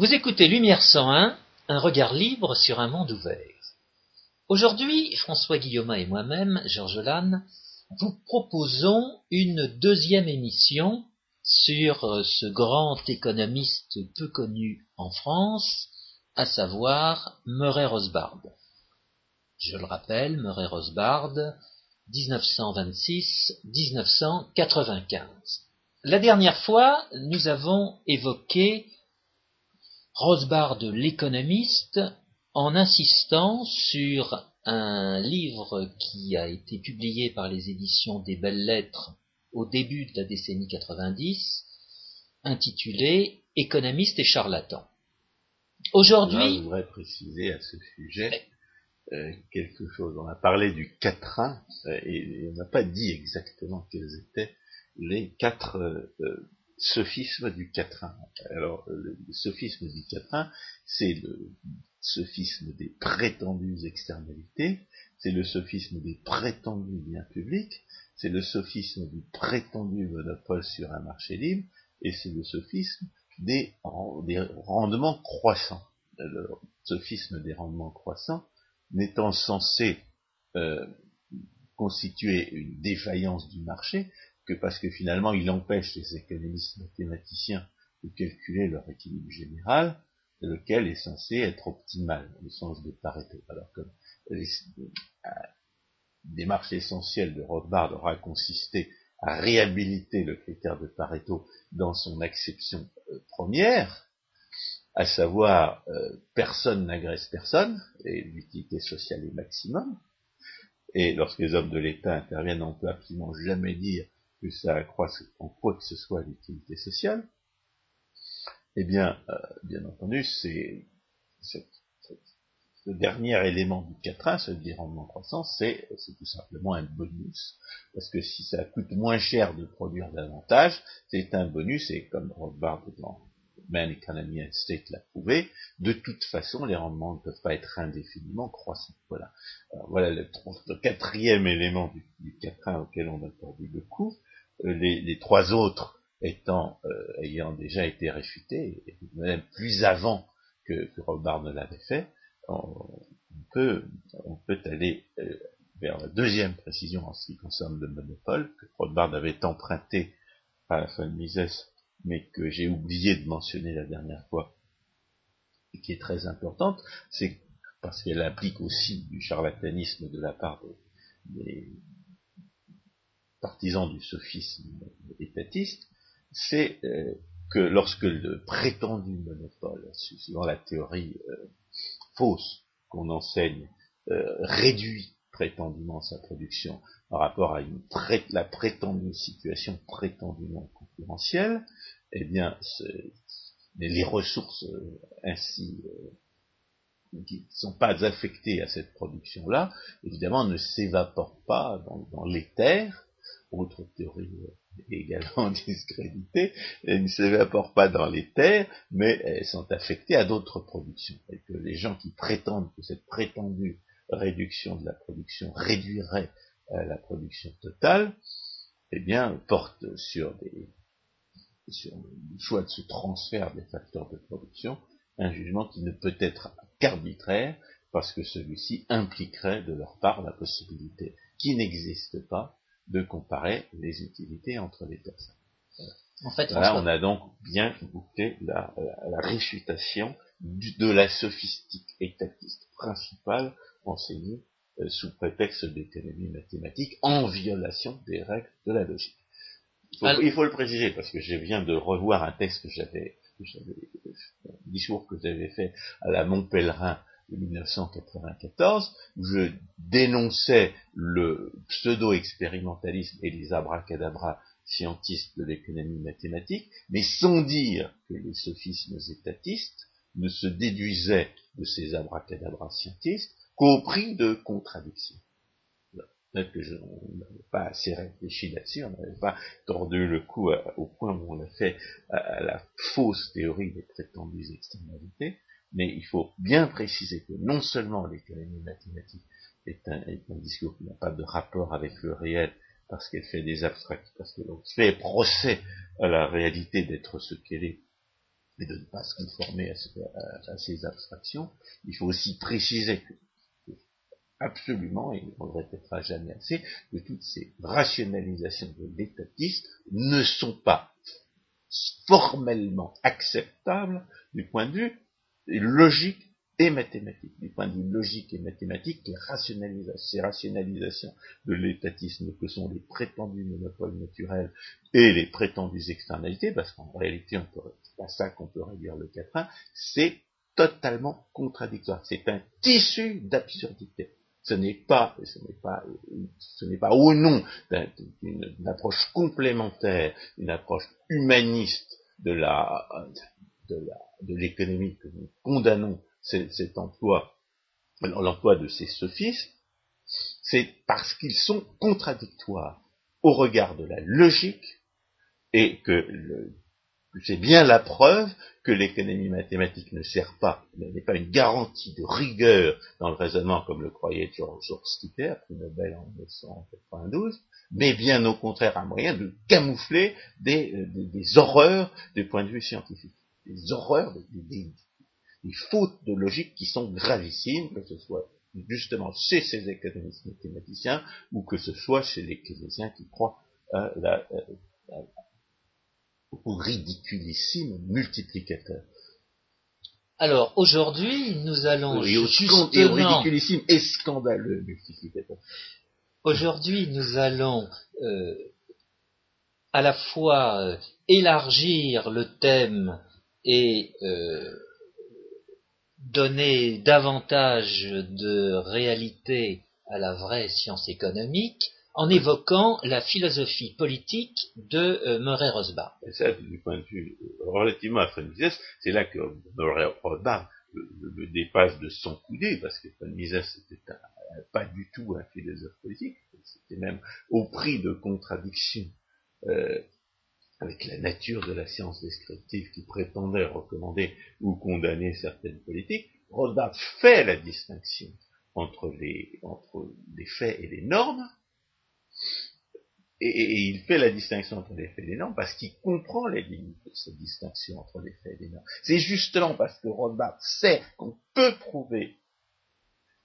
Vous écoutez Lumière 101, un regard libre sur un monde ouvert. Aujourd'hui, François Guillaume et moi-même, Georges Lannes, vous proposons une deuxième émission sur euh, ce grand économiste peu connu en France, à savoir Murray Rosbard. Je le rappelle, Murray Rosbard, 1926-1995. La dernière fois, nous avons évoqué Rosbard l'économiste en insistant sur un livre qui a été publié par les éditions des Belles Lettres au début de la décennie 90, intitulé Économiste et charlatan. Aujourd'hui. Je voudrais préciser à ce sujet euh, quelque chose. On a parlé du quatrain euh, et, on n'a pas dit exactement quels étaient les quatre euh, sophismes du quatrain. Alors, le, sophisme du quatrain, c'est le sophisme des prétendues externalités, c'est le sophisme des prétendus biens publics, c'est le sophisme du prétendu monopole sur un marché libre, et c'est le sophisme des, des rendements croissants. Le sophisme des rendements croissants n'étant censé euh, constituer une défaillance du marché, parce que finalement il empêche les économistes mathématiciens de calculer leur équilibre général, lequel est censé être optimal, le sens de Pareto. Alors que les, euh, démarche essentielle de Rothbard aura consisté à réhabiliter le critère de Pareto dans son acception euh, première, à savoir euh, personne n'agresse personne, et l'utilité sociale est maximum. Et lorsque les hommes de l'État interviennent, on peut absolument jamais dire que ça accroisse en quoi que ce soit l'utilité sociale. Eh bien, euh, bien entendu, c'est le dernier élément du 4 ce rendement croissant, c'est tout simplement un bonus. Parce que si ça coûte moins cher de produire davantage, c'est un bonus, et comme Rothbard dans Man Economy and State l'a prouvé, de toute façon, les rendements ne peuvent pas être indéfiniment croissants. Voilà. voilà le, quatrième élément du, du 4 auquel on a perdu le coup. Euh, les, trois autres étant euh, ayant déjà été réfutés, même plus avant que, que ne l'avait fait, on, peut, aller euh, vers la deuxième précision en ce qui concerne le monopole, que Rothbard avait emprunté à la fin de Mises, mais que j'ai oublié de mentionner la dernière fois, et qui est très importante, c'est parce qu'elle implique aussi du charlatanisme de la part des partisans du sophisme étatiste, c'est euh, que lorsque le prétendu monopole, suivant la théorie euh, fausse qu'on enseigne, euh, réduit prétendument sa production par rapport à une la prétendue situation prétendument concurrentielle, eh bien, les ressources ainsi qui ne sont pas affectées à cette production-là, évidemment, ne s'évaporent pas dans, dans l'éther, autre théorie également discréditées, elles ne s'évaporent pas dans les terres, mais elles sont affectées à d'autres productions. Et que les gens qui prétendent que cette prétendue réduction de la production réduirait euh, la production totale, eh bien, portent sur des sur le choix de ce transfert des facteurs de production, un jugement qui ne peut être qu'arbitraire, parce que celui-ci impliquerait de leur part la possibilité qui n'existe pas de comparer les utilités entre les personnes. En fait, Là, on a donc bien goûté la, réfutation de la sophistique étatiste principale enseignée euh, sous prétexte d'économie mathématique en violation des règles de la logique. Il faut, le préciser parce que je viens de revoir un texte que j'avais, un discours que j'avais fait à la Montpellerin 1994, où je dénonçais le pseudo-expérimentalisme et les abracadabras scientistes de l'économie mathématique, mais sans dire que les sophismes étatistes ne se déduisaient de ces abracadabras scientistes qu'au prix de contradictions. Peut-être que je n'avais pas assez réfléchi là-dessus, on n'avait pas tordu le cou au point où on l'a fait à, la fausse théorie des prétendues externalités, mais il faut bien préciser que non seulement l'économie mathématique est un, discours qui n'a pas de rapport avec le réel, parce qu'elle fait des abstracts, parce qu'elle fait procès à la réalité d'être ce qu'elle est, et de ne pas se conformer à, ces abstractions, il faut aussi préciser que, absolument, et on ne répétera jamais assez, que toutes ces rationalisations de l'étatisme ne sont pas formellement acceptables du point de vue logique et mathématique. Du point de vue logique et mathématique, ces rationalisations de l'étatisme que sont les prétendus monopoles naturels et les prétendues externalités, parce qu'en réalité, c'est pas ça qu'on peut réduire le 4 c'est totalement contradictoire. C'est un tissu d'absurdité. Ce n'est pas, ce n'est pas, ce n'est pas au nom d'une approche complémentaire, une approche humaniste de la, de la, de l'économie que nous condamnons cet emploi, l'emploi de ces sophistes, c'est parce qu'ils sont contradictoires au regard de la logique et que c'est bien la preuve que l'économie mathématique ne sert pas, n'est pas une garantie de rigueur dans le raisonnement comme le croyait George Stitter, prix Nobel en 1992, mais bien au contraire un moyen de camoufler des, euh, des, horreurs du point de vue scientifique, des horreurs, des, des fautes de logique qui sont gravissimes, que ce soit justement chez ces économistes mathématiciens ou que ce soit chez les keynésiens qui croient à la, au ridiculissime multiplicateur. Alors aujourd'hui, nous allons justement, et ridiculissime et scandaleux multiplicateur. Aujourd'hui, nous allons euh, à la fois euh, élargir le thème et euh, donner davantage de réalité à la vraie science économique en évoquant la philosophie politique de euh, Murray Rosbach. Et ça, du point de vue euh, relativement à Mises, c'est là que Murray Rosbach le, dépasse de son coudé, parce que Mises n'était pas du tout un philosophe politique, c'était même au prix de contradictions euh, avec la nature de la science descriptive qui prétendait recommander ou condamner certaines politiques, Rothbard fait la distinction entre les, entre les faits et les normes, et, il fait la distinction entre les faits et les normes parce qu'il comprend les limites de cette distinction entre les faits et les normes. C'est justement parce que Rothbard sait qu'on peut prouver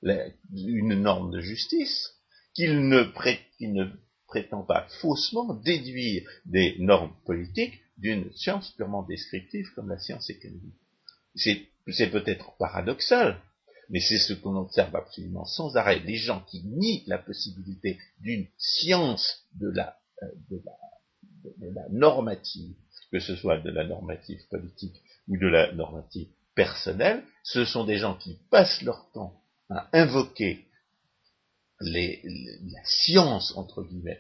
une norme de justice qu'il ne, ne prétend pas faussement déduire des normes politiques d'une science purement descriptive comme la science économique. C'est peut-être paradoxal, mais c'est ce qu'on observe absolument sans arrêt. Les gens qui nient la possibilité d'une science de la, euh, de la, de la normative, que ce soit de la normative politique ou de la normative personnelle, ce sont des gens qui passent leur temps à invoquer la science, entre guillemets,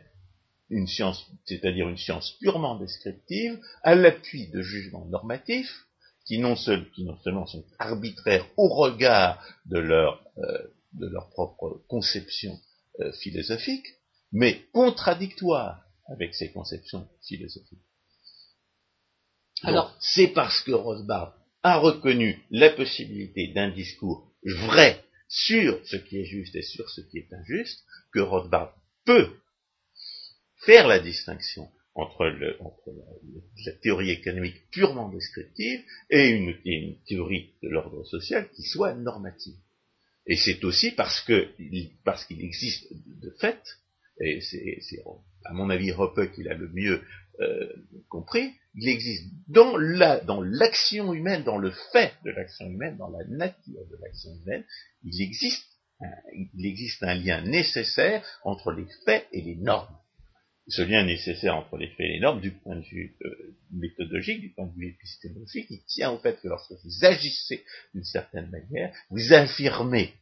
une science, c'est-à-dire une science purement descriptive, à l'appui de jugements normatifs, qui non, seulement sont arbitraires au regard de leur, euh, de leur propre conception euh, philosophique, mais contradictoires avec ces conceptions philosophiques. Alors, c'est parce que Rothbard a reconnu la possibilité d'un discours vrai sur ce qui est juste et sur ce qui est injuste, que Rothbard peut faire la distinction entre, la, théorie économique purement descriptive et une, théorie de l'ordre social qui soit normative. Et c'est aussi parce parce qu'il existe de fait, et c'est à mon avis Hoppe qui l'a le mieux euh, compris, il existe dans la dans l'action humaine, dans le fait de l'action humaine, dans la nature de l'action humaine, il existe un, il existe un lien nécessaire entre les faits et les normes. Ce lien nécessaire entre les faits et les normes du point de vue euh, méthodologique, du point de vue épistémologique, il tient au fait que lorsque vous agissez d'une certaine manière, vous affirmez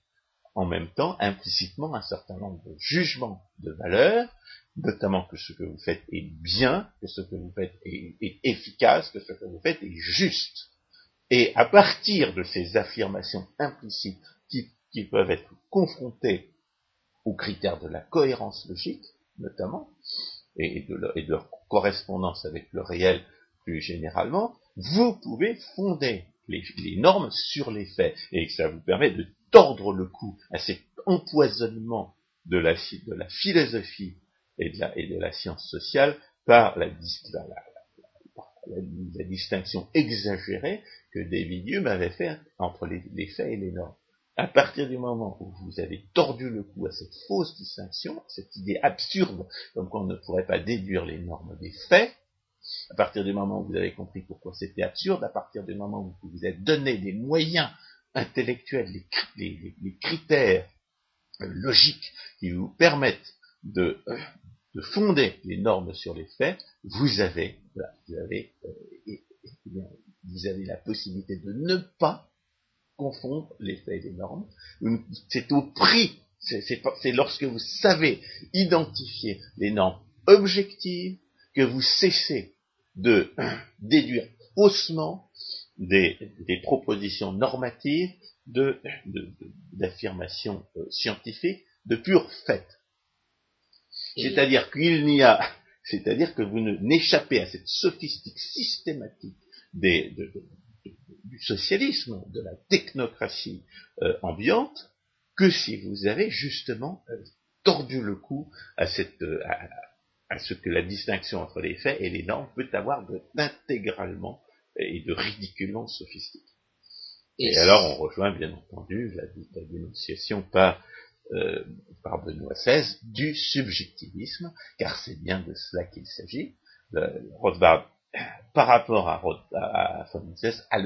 en même temps implicitement un certain nombre de jugements de valeur, notamment que ce que vous faites est bien, que ce que vous faites est, efficace, que ce que vous faites est juste. Et à partir de ces affirmations implicites qui, peuvent être confrontées aux critères de la cohérence logique, notamment, et de, leur, correspondance avec le réel plus généralement, vous pouvez fonder les, normes sur les faits, et ça vous permet de tordre le cou à cet empoisonnement de la philosophie et de la, et de la, science sociale par la, la, distinction exagérée que David Hume avait faite entre les, faits et les normes. À partir du moment où vous avez tordu le cou à cette fausse distinction, cette idée absurde, comme qu'on ne pourrait pas déduire les normes des faits, à partir du moment où vous avez compris pourquoi c'était absurde, à partir du moment où vous vous êtes donné des moyens intellectuels, les, critères euh, logiques qui vous permettent de, de, fonder les normes sur les faits, vous avez, vous avez, euh, vous avez la possibilité de ne pas confondre les faits et les normes. C'est au prix, c'est lorsque vous savez identifier les normes objectives que vous cessez de déduire faussement des, propositions normatives d'affirmations euh, scientifiques de pur fait. C'est-à-dire qu'il n'y a, c'est-à-dire que vous n'échappez à cette sophistique systématique des, du socialisme, de la technocratie euh, ambiante, que si vous avez justement euh, tordu le cou à cette, à ce que la distinction entre les faits et les normes peut avoir d'intégralement et de ridiculement sophistiqué. Et, alors on rejoint bien entendu la, dénonciation par, par Benoît XVI du subjectivisme, car c'est bien de cela qu'il s'agit. Rothbard, par rapport à, à, a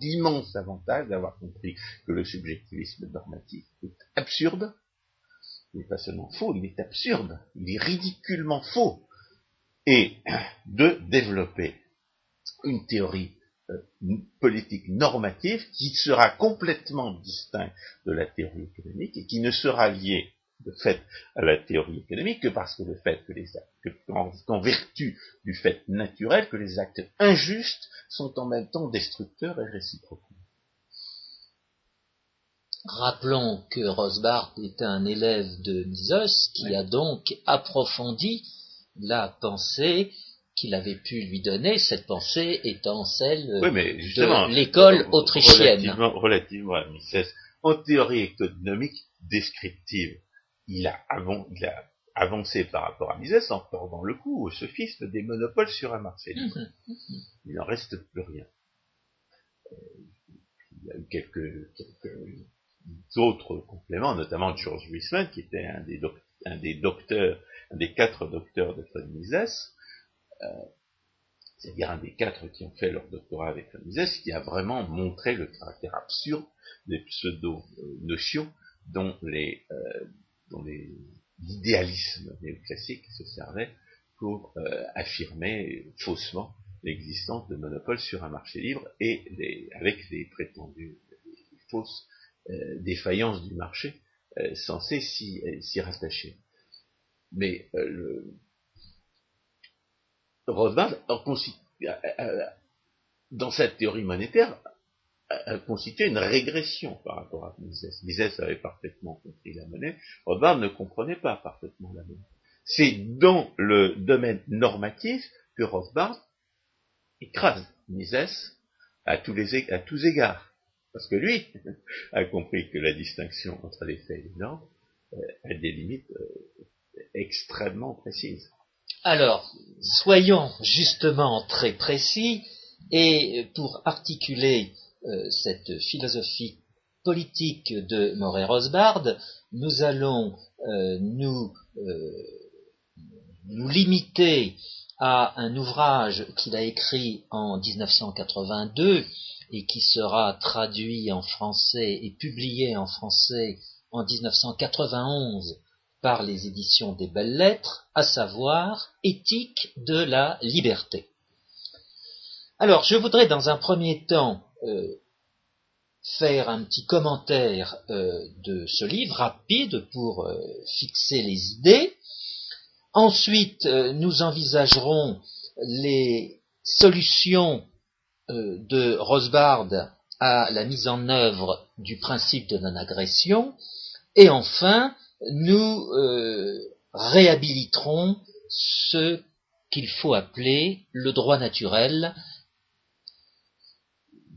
l'immense avantage d'avoir compris que le subjectivisme normatif est absurde, il n'est pas seulement faux, il est absurde, il est ridiculement faux, et de développer une théorie politique normative qui sera complètement distincte de la théorie économique et qui ne sera liée de fait à la théorie économique que parce que le fait que les actes, qu'en vertu du fait naturel, que les actes injustes sont en même temps destructeurs et réciproques. Rappelons que Rosbart est un élève de Mises qui a donc approfondi la pensée qu'il avait pu lui donner, cette pensée étant celle de l'école autrichienne. Relativement, relativement à Mises, en théorie économique descriptive, il a, avancé par rapport à Mises en tordant le cou au sophisme des monopoles sur un marché libre. Mhm, mhm. Il n'en reste plus rien. Euh, il y a eu quelques, quelques d'autres compléments, notamment George Wiseman, qui était un des, un des docteurs, un des quatre docteurs de von Mises, euh, c'est-à-dire un des quatre qui ont fait leur doctorat avec von Mises, qui a vraiment montré le caractère absurde des pseudo-notions dont les, euh, dont l'idéalisme néoclassique se servait pour euh, affirmer faussement l'existence de monopoles sur un marché libre et les, avec les prétendues fausses euh, défaillance du marché euh, censé euh, s'y rattacher. Mais le Rothbard, dans cette théorie monétaire, a constitué une régression par rapport à Mises. Mises avait parfaitement compris la monnaie, Rothbard ne comprenait pas parfaitement la monnaie. C'est dans le domaine normatif que Rothbard écrase Mises à tous, les, à tous égards. Parce que lui a compris que la distinction entre les faits et les normes euh, a des limites euh, extrêmement précises. Alors, soyons justement très précis, et pour articuler euh, cette philosophie politique de Moret Rosbard, nous allons nous, nous limiter à un ouvrage qu'il a écrit en 1982 et qui sera traduit en français et publié en français en 1991 par les éditions des Belles Lettres, à savoir Éthique de la liberté. Alors, je voudrais dans un premier temps euh, faire un petit commentaire euh, de ce livre rapide pour euh, fixer les idées. Ensuite, nous envisagerons les solutions de Rosbard à la mise en œuvre du principe de non-agression, et enfin, nous euh, réhabiliterons ce qu'il faut appeler le droit naturel.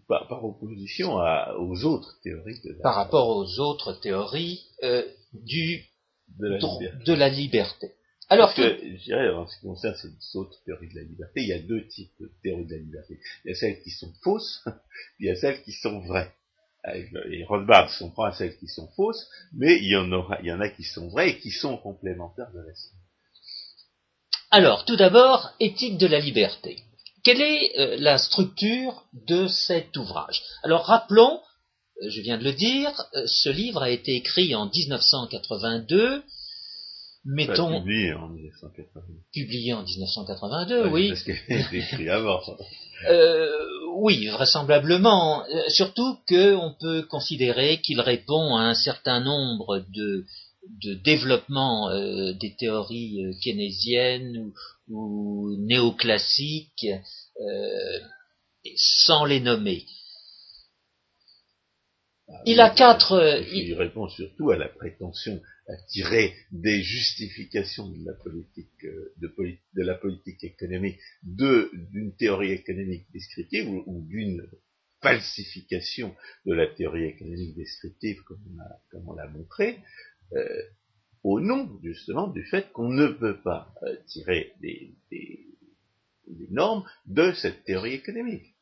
Par, opposition aux autres théories de Par rapport aux autres théories euh, du, de la, de la liberté. Alors que, je dirais, en ce qui concerne ces autres théories de la liberté, il y a deux types de théories de la liberté. Il y a celles qui sont fausses, puis il y a celles qui sont vraies. Et Rothbard s'en prend à celles qui sont fausses, mais il y en aura, il y en a qui sont vraies et qui sont complémentaires de la sienne. Alors, tout d'abord, éthique de la liberté. Quelle est euh, la structure de cet ouvrage? Alors, rappelons, euh, je viens de le dire, euh, ce livre a été écrit en 1982 mettons. publié en 1982. Publié en 1982, oui. Parce qu'elle a été écrit avant. Oui, vraisemblablement. Euh, surtout qu'on peut considérer qu'il répond à un certain nombre de, de développements euh, des théories euh, keynésiennes ou, ou néoclassiques, euh, sans les nommer. Ah il a quatre. Il, il répond surtout à la prétention à tirer des justifications de la politique, euh, de, la politique économique, d'une théorie économique descriptive ou, d'une falsification de la théorie économique descriptive, comme on, l'a montré, euh, au nom justement du fait qu'on ne peut pas euh, tirer des, des, normes de cette théorie économique.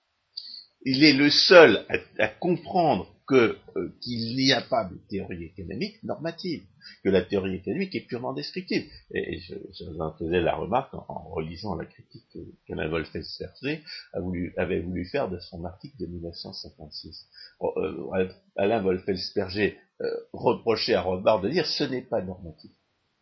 Il est le seul à comprendre que euh, qu'il n'y a pas de théorie économique normative, que la théorie économique est purement descriptive. Et je, je en faisais la remarque en, relisant la critique qu'Alain Wolfelsberger avait voulu faire de son article de 1956. Euh, Alain Wolfelsberger euh, reprochait à Rothbard de dire ce n'est pas normatif.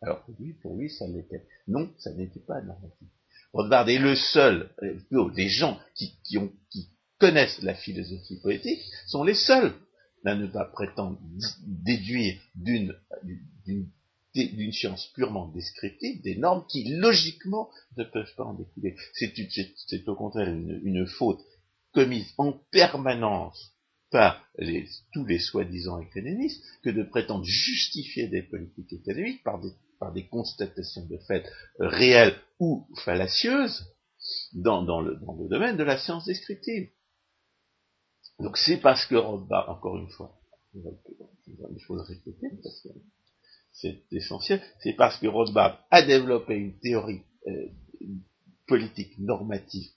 Alors lui, pour lui, ça l'était. Non, ça n'était pas normatif. Rothbard est le seul, euh, des gens qui, qui, ont, qui connaissent la philosophie politique, sont les seuls ne pas prétendre déduire d'une science purement descriptive des normes qui logiquement ne peuvent pas en découler. C'est au contraire une, faute commise en permanence par tous les soi-disant économistes que de prétendre justifier des politiques économiques par des, constatations de fait réelles ou fallacieuses dans le domaine de la science descriptive. Donc c'est parce que Rothbard, encore une fois, il faut le répéter parce que c'est essentiel, c'est parce que Rothbard a développé une théorie euh, politique normative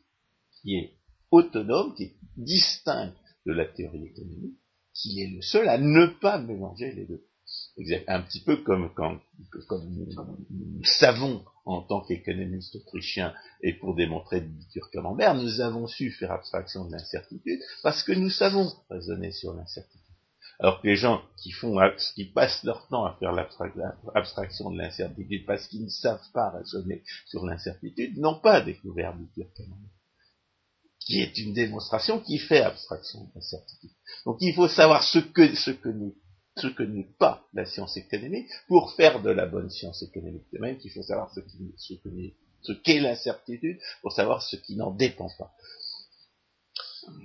qui est autonome, qui est distincte de la théorie économique, qu'il est le seul à ne pas mélanger les deux. Un petit peu comme quand nous savons en tant qu'économiste autrichien et pour démontrer le camembert, nous avons su faire abstraction de l'incertitude parce que nous savons raisonner sur l'incertitude. Alors que les gens qui font, qui passent leur temps à faire l'abstraction de l'incertitude parce qu'ils ne savent pas raisonner sur l'incertitude, n'ont pas découvert le camembert qui est une démonstration qui fait abstraction de l'incertitude. Donc il faut savoir ce que, ce que nous ce que n'est pas la science économique pour faire de la bonne science économique. De même qu'il faut savoir ce qu'est ce l'incertitude pour savoir ce qui n'en dépend pas.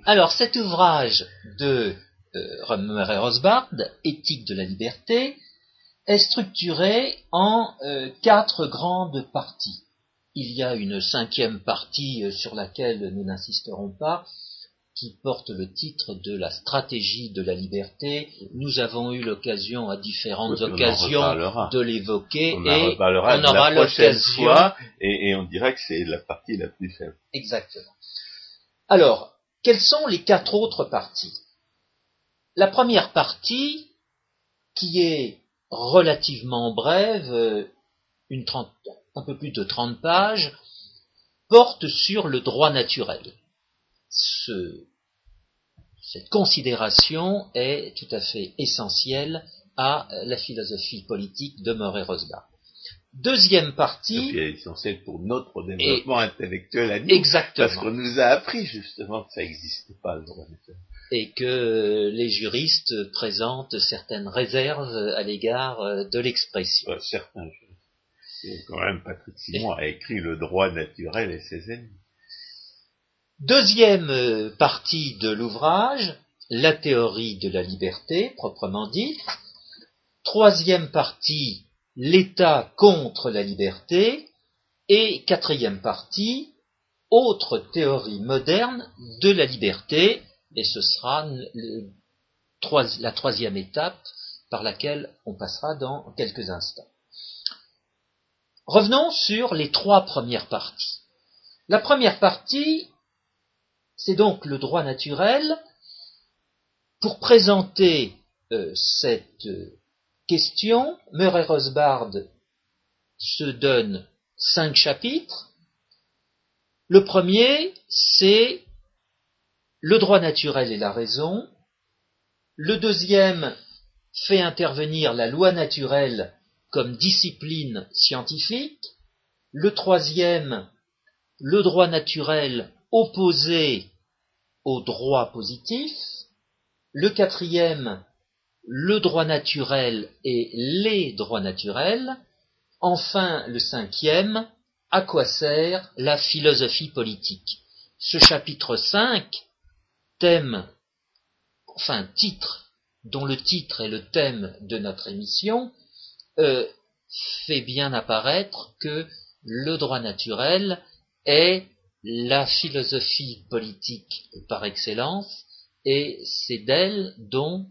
Alors cet ouvrage de euh, et Rosbard, Éthique de la liberté, est structuré en euh, quatre grandes parties. Il y a une cinquième partie euh, sur laquelle nous n'insisterons pas, qui porte le titre de la stratégie de la liberté. Nous avons eu l'occasion à différentes occasions de l'évoquer et on aura l'occasion et, et on dirait que c'est la partie la plus faible. Exactement. Alors, quelles sont les quatre autres parties? La première partie, qui est relativement brève, euh, une un peu plus de 30 pages, porte sur le droit naturel cette considération est tout à fait essentielle à la philosophie politique de Murray Rosbach. Deuxième partie. Et essentielle pour notre développement intellectuel à nous. Exactement. Parce qu'on nous a appris justement que ça n'existait pas le droit naturel. Et que les juristes présentent certaines réserves à l'égard de l'expression. certains juristes. quand même, Patrick Simon a écrit Le droit naturel et ses ennemis. Deuxième euh, partie de l'ouvrage, la théorie de la liberté, proprement dite. Troisième partie, l'État contre la liberté. Et quatrième partie, autre théorie moderne de la liberté, et ce sera la troisième étape par laquelle on passera dans quelques instants. revenons sur les trois premières parties. La première partie, c'est donc le droit naturel. Pour présenter euh, cette question, Murray Rosbard se donne cinq chapitres. Le premier, c'est le droit naturel et la raison. Le deuxième fait intervenir la loi naturelle comme discipline scientifique. Le troisième, le droit naturel opposé au droit positif. Le quatrième, le droit naturel et les droits naturels. Enfin, le cinquième, à quoi sert la philosophie politique? Ce chapitre 5 thème, enfin titre, dont le titre est le thème de notre émission, euh, fait bien apparaître que le droit naturel est la philosophie politique par excellence, et c'est d'elle dont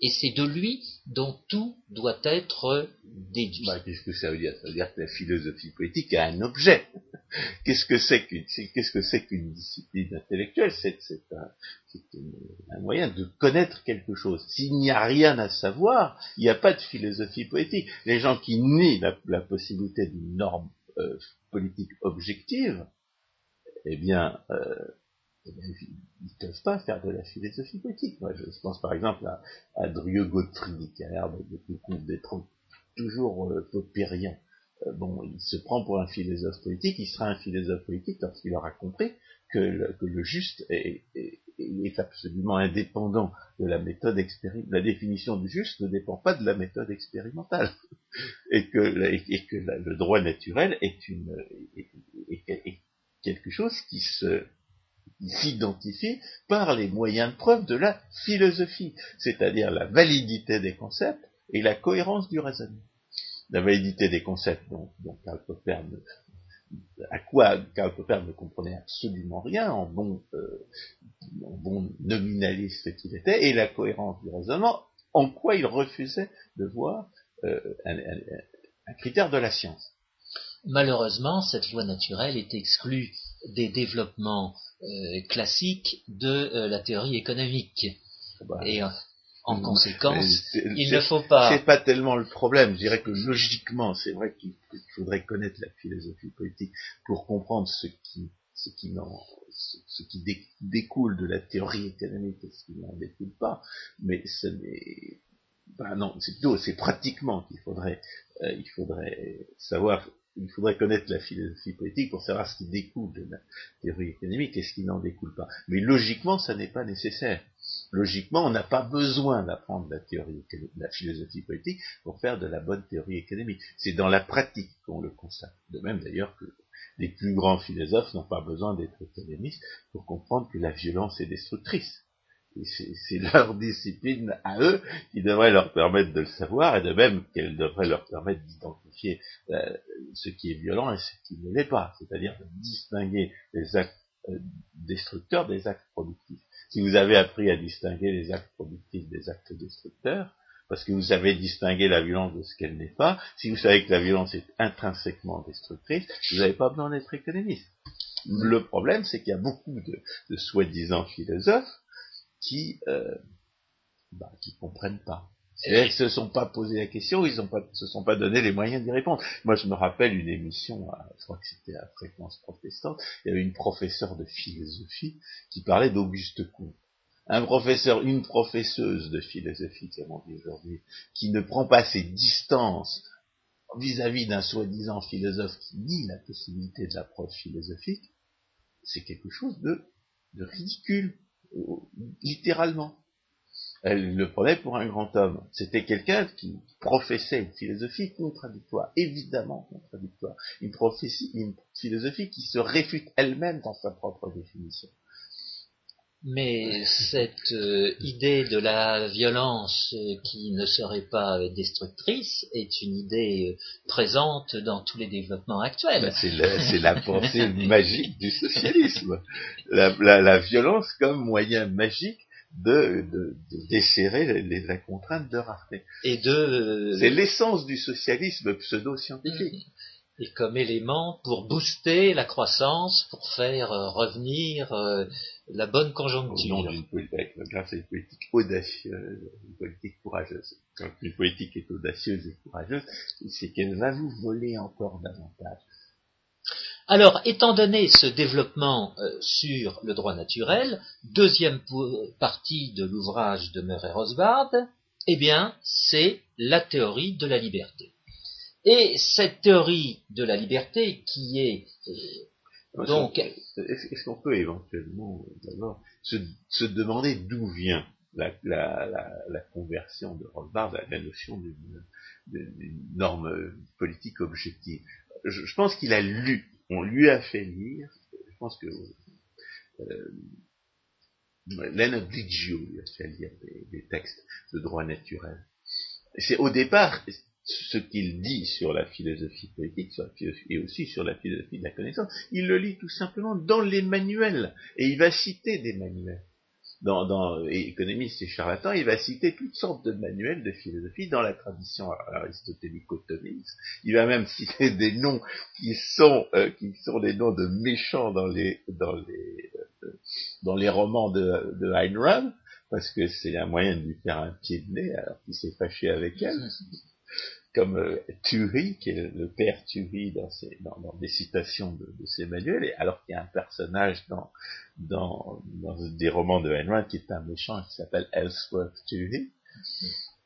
et c'est de lui dont tout doit être déduit. Bah, qu'est-ce que ça veut dire? Ça veut dire que la philosophie politique a un objet. qu'est-ce que c'est qu'une, qu'est-ce que discipline intellectuelle? C'est, un, moyen de connaître quelque chose. S'il n'y a rien à savoir, il n'y a pas de philosophie politique. Les gens qui nient la, possibilité d'une norme euh, politique objective, eh bien, euh, ils ne peuvent pas faire de la philosophie politique. Moi, je pense par exemple à, à Drieu qui a l'air d'être toujours euh, euh, bon, il se prend pour un philosophe politique, il sera un philosophe politique lorsqu'il aura compris que le, juste est, absolument indépendant de la méthode expérimentale. La définition du juste ne dépend pas de la méthode expérimentale. et que, le droit naturel est, une, quelque chose qui se s'identifie par les moyens de preuve de la philosophie, c'est-à-dire la validité des concepts et la cohérence du raisonnement. La validité des concepts dont, Karl Popper à quoi Karl Popper ne comprenait absolument rien en bon, euh, bon nominaliste qu'il était, et la cohérence du raisonnement, en quoi il refusait de voir euh, un critère de la science. Malheureusement, cette loi naturelle est exclue des développements euh, classiques de euh, la théorie économique. Bah, et en conséquence, il ne faut pas. C'est pas tellement le problème. Je dirais que logiquement, c'est vrai qu'il faudrait connaître la philosophie politique pour comprendre ce qui, ce qui, ce qui découle de la théorie économique et ce qui n'en découle pas. Mais ce n'est, bah non, c'est plutôt, c'est pratiquement qu'il faudrait, euh, il faudrait savoir il faudrait connaître la philosophie politique pour savoir ce qui découle de la théorie économique et ce qui n'en découle pas. Mais logiquement, ça n'est pas nécessaire. Logiquement, on n'a pas besoin d'apprendre la théorie, la philosophie politique pour faire de la bonne théorie économique. C'est dans la pratique qu'on le constate. De même d'ailleurs que les plus grands philosophes n'ont pas besoin d'être économistes pour comprendre que la violence est destructrice c'est leur discipline à eux qui devrait leur permettre de le savoir, et de même qu'elle devrait leur permettre d'identifier euh, ce qui est violent et ce qui ne l'est pas, c'est-à-dire de distinguer les actes euh, destructeurs des actes productifs. Si vous avez appris à distinguer les actes productifs des actes destructeurs, parce que vous savez distinguer la violence de ce qu'elle n'est pas, si vous savez que la violence est intrinsèquement destructrice, vous n'avez pas besoin d'être économiste. Le problème, c'est qu'il y a beaucoup de, de soi-disant philosophes qui euh, bah, qui comprennent pas. Ils se sont pas posé la question, ils ont pas, se sont pas donné les moyens d'y répondre. Moi, je me rappelle une émission, je crois que c'était à fréquence protestante, il y avait une professeure de philosophie qui parlait d'Auguste Comte. Un professeur, une professeuse de philosophie, comme on dit aujourd'hui, qui ne prend pas ses distances vis-à-vis d'un soi-disant philosophe qui nie la possibilité de l'approche philosophique, c'est quelque chose de, de ridicule littéralement. Elle le prenait pour un grand homme. C'était quelqu'un qui professait une philosophie contradictoire, évidemment contradictoire, une, une philosophie qui se réfute elle-même dans sa propre définition. Mais cette euh, idée de la violence euh, qui ne serait pas euh, destructrice est une idée présente dans tous les développements actuels. Ben, c'est la, pensée magique du socialisme. La, violence comme moyen magique de, de, desserrer les, la contrainte de rareté. Et de. C'est l'essence du socialisme pseudo-scientifique. Et comme élément pour booster la croissance, pour faire euh, revenir euh, la bonne conjoncture. Au nom d'une politique, grâce à une politique audacieuse, une politique courageuse. Quand une politique est audacieuse et courageuse, c'est qu'elle va vous voler encore davantage. Alors, étant donné ce développement euh, sur le droit naturel, deuxième partie de l'ouvrage de Murray Rosbard, eh bien, c'est la théorie de la liberté. Et cette théorie de la liberté qui est euh, donc... Est-ce qu'on peut éventuellement d'abord se, demander d'où vient la, conversion de Rothbard à la notion d'une norme politique objective? Je, pense qu'il a lu, on lui a fait lire, je pense que euh, Leonard lui a fait lire des textes de droit naturel. C'est au départ ce qu'il dit sur la philosophie politique et aussi sur la philosophie de la connaissance, il le lit tout simplement dans les manuels, et il va citer des manuels. Dans, dans économiste et charlatan, il va citer toutes sortes de manuels de philosophie dans la tradition aristotélico-thomiste. Il va même citer des noms qui sont euh, qui sont des noms de méchants dans les dans les euh, dans les romans de, de Ayn parce que c'est un moyen de lui faire un pied de nez alors qu'il s'est fâché avec elle comme euh, qui est le père Thury dans, des citations de, ses manuels, alors qu'il y a un personnage dans, des romans de Rand qui est un méchant qui s'appelle Ellsworth Thury.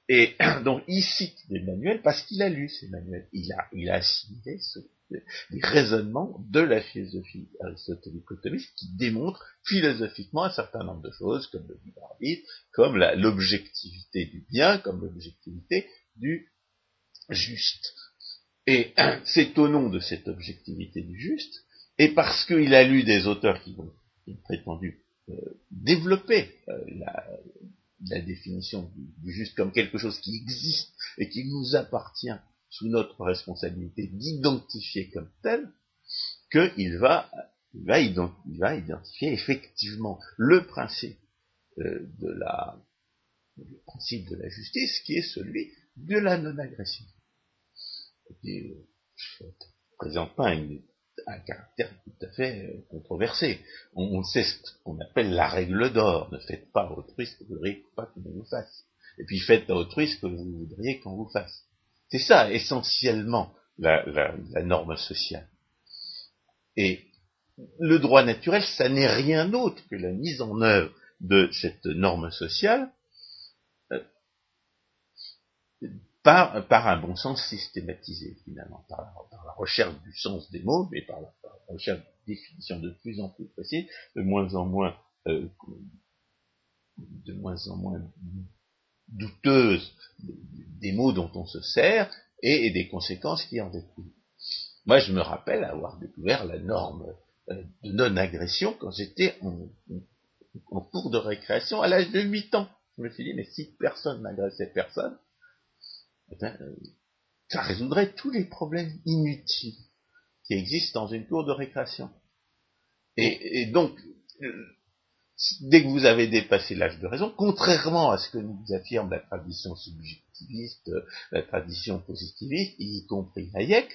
Et donc il cite des manuels parce qu'il a lu ces manuels. Il a, il a assimilé les raisonnements de la philosophie aristotélico-thomiste qui démontrent philosophiquement un certain nombre de choses, comme le libre arbitre, comme l'objectivité du bien, comme l'objectivité du juste. Et c'est au nom de cette objectivité du juste, et parce qu'il a lu des auteurs qui ont, prétendu euh, développer euh, la, définition du, juste comme quelque chose qui existe et qui nous appartient sous notre responsabilité d'identifier comme tel, qu'il va, il va, identifier effectivement le principe euh, de la le principe de la justice qui est celui de la non-agression qui ne présente un caractère tout à fait euh, controversé. On, sait ce qu'on appelle la règle d'or. Ne faites pas autrui ce que vous voudriez pas qu'on vous fasse. Et puis faites à autrui ce que vous voudriez qu'on vous fasse. C'est ça, essentiellement, la, la norme sociale. Et le droit naturel, ça n'est rien d'autre que la mise en œuvre de cette norme sociale par, par un bon sens systématisé, finalement, par la, recherche du sens des mots, mais par la, recherche de définition de plus en plus précise, de moins en moins, euh, de moins en moins douteuse des mots dont on se sert et, des conséquences qui en découlent. Moi, je me rappelle avoir découvert la norme euh, de non-agression quand j'étais en, en, cours de récréation à l'âge de 8 ans. Je me suis dit, mais si personne n'agressait personne, ben, euh, ça résoudrait tous les problèmes inutiles qui existent dans une cour de récréation. Et, donc, euh, dès que vous avez dépassé l'âge de raison, contrairement à ce que nous affirme la tradition subjectiviste, euh, la tradition positiviste, y compris Hayek,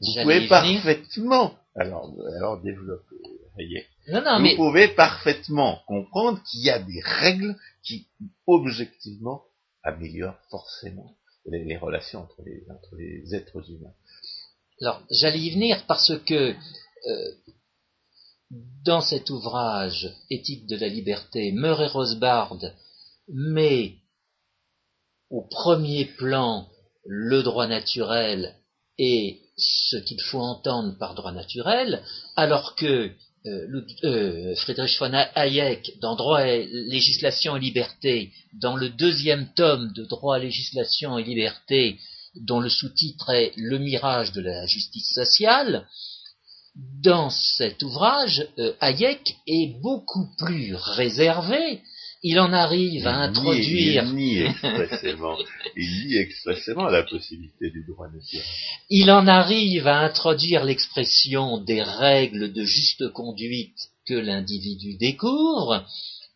vous pouvez parfaitement, alors, alors développer Hayek, vous pouvez parfaitement comprendre qu'il y a des règles qui, objectivement, améliorent forcément les, relations entre les, êtres humains. Alors, j'allais y venir parce que euh, dans cet ouvrage Éthique de la liberté, Murray Rosbard met au premier plan le droit naturel et ce qu'il faut entendre par droit naturel, alors que euh, euh, Friedrich von Hayek dans Droit, législation et liberté, dans le deuxième tome de Droit, législation et liberté, dont le sous-titre est Le mirage de la justice sociale, dans cet ouvrage, euh, Hayek est beaucoup plus réservé il en arrive à introduire. il nie expressément, il nie expressément la possibilité du droit naturel. Il en arrive à introduire l'expression des règles de juste conduite que l'individu découvre,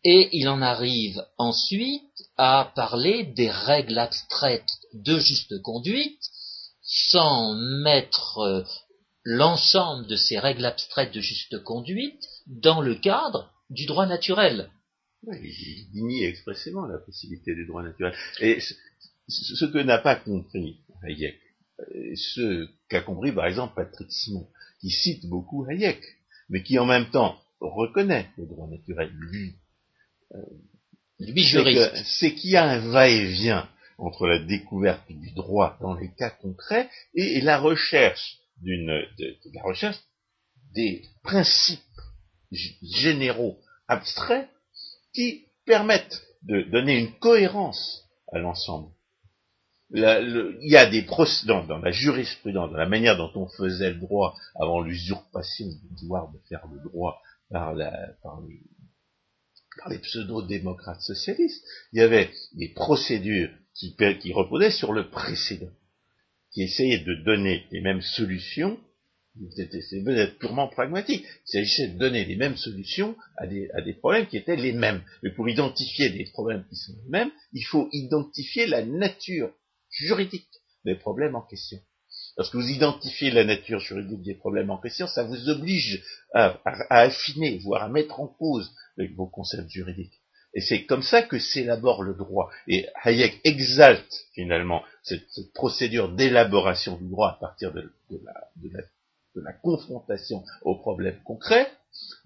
et il en arrive ensuite à parler des règles abstraites de juste conduite, sans mettre euh, l'ensemble de ces règles abstraites de juste conduite dans le cadre du droit naturel. Il nie expressément la possibilité du droit naturel. Et ce que n'a pas compris Hayek, ce qu'a compris par exemple Patrick Simon, qui cite beaucoup Hayek, mais qui en même temps reconnaît le droit naturel, lui, euh, c'est qu'il y a un va-et-vient entre la découverte du droit dans les cas concrets et, la recherche d'une la recherche des principes généraux abstraits qui permettent de donner une cohérence à l'ensemble. Il y a des dans, dans, la jurisprudence, dans la manière dont on faisait le droit avant l'usurpation du pouvoir de faire le droit par, les, pseudo-démocrates socialistes, il y avait des procédures qui reposaient sur le précédent, qui essayaient de donner les mêmes solutions d'être purement pragmatique. Il s'agissait de donner les mêmes solutions à des, à des, problèmes qui étaient les mêmes. Et pour identifier des problèmes qui sont les mêmes, il faut identifier la nature juridique des problèmes en question. Lorsque vous identifiez la nature juridique des problèmes en question, ça vous oblige à, affiner, voire à mettre en cause vos concepts juridiques. Et c'est comme ça que s'élabore le droit. Et Hayek exalte finalement cette, procédure d'élaboration du droit à partir de, la, confrontation aux problèmes concrets,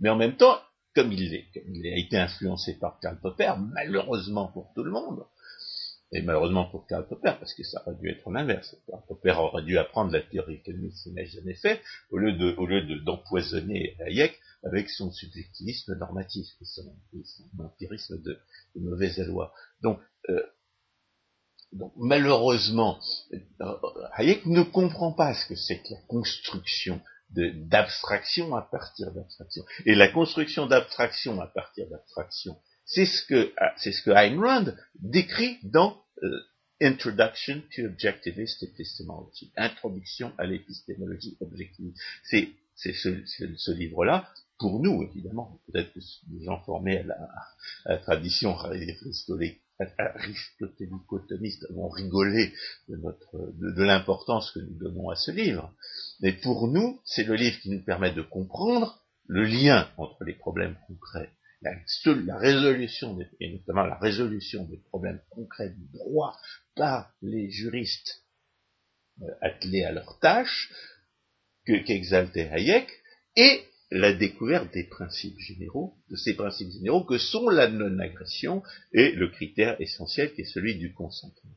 mais en même temps, comme il, comme il a été influencé par Karl Popper, malheureusement pour tout le monde, et malheureusement pour Karl Popper, parce que ça aurait dû être l'inverse. Karl Popper aurait dû apprendre la théorie économique qu'il n'a jamais fait, au lieu de, au lieu d'empoisonner Hayek avec son subjectivisme normatif, son, empirisme de, mauvaise loi. Donc, euh, donc, malheureusement, euh, Hayek ne comprend pas ce que c'est que la construction d'abstraction à partir d'abstraction. Et la construction d'abstraction à partir d'abstraction, c'est ce que c'est ce que Ayn Rand décrit dans euh, Introduction to Objectivist Epistemology, Introduction à l'épistémologie objective. C'est ce, livre-là, pour nous évidemment, peut-être que les gens formés à la, tradition aristotélico-thomiste vont rigoler de, de l'importance que nous donnons à ce livre, mais pour nous, c'est le livre qui nous permet de comprendre le lien entre les problèmes concrets la, résolution, des, et notamment la résolution des problèmes concrets du droit par les juristes euh, attelés à leur tâche, qu'exaltait Hayek, et la découverte des principes généraux, de ces principes généraux que sont la non-agression et le critère essentiel qui est celui du consentement.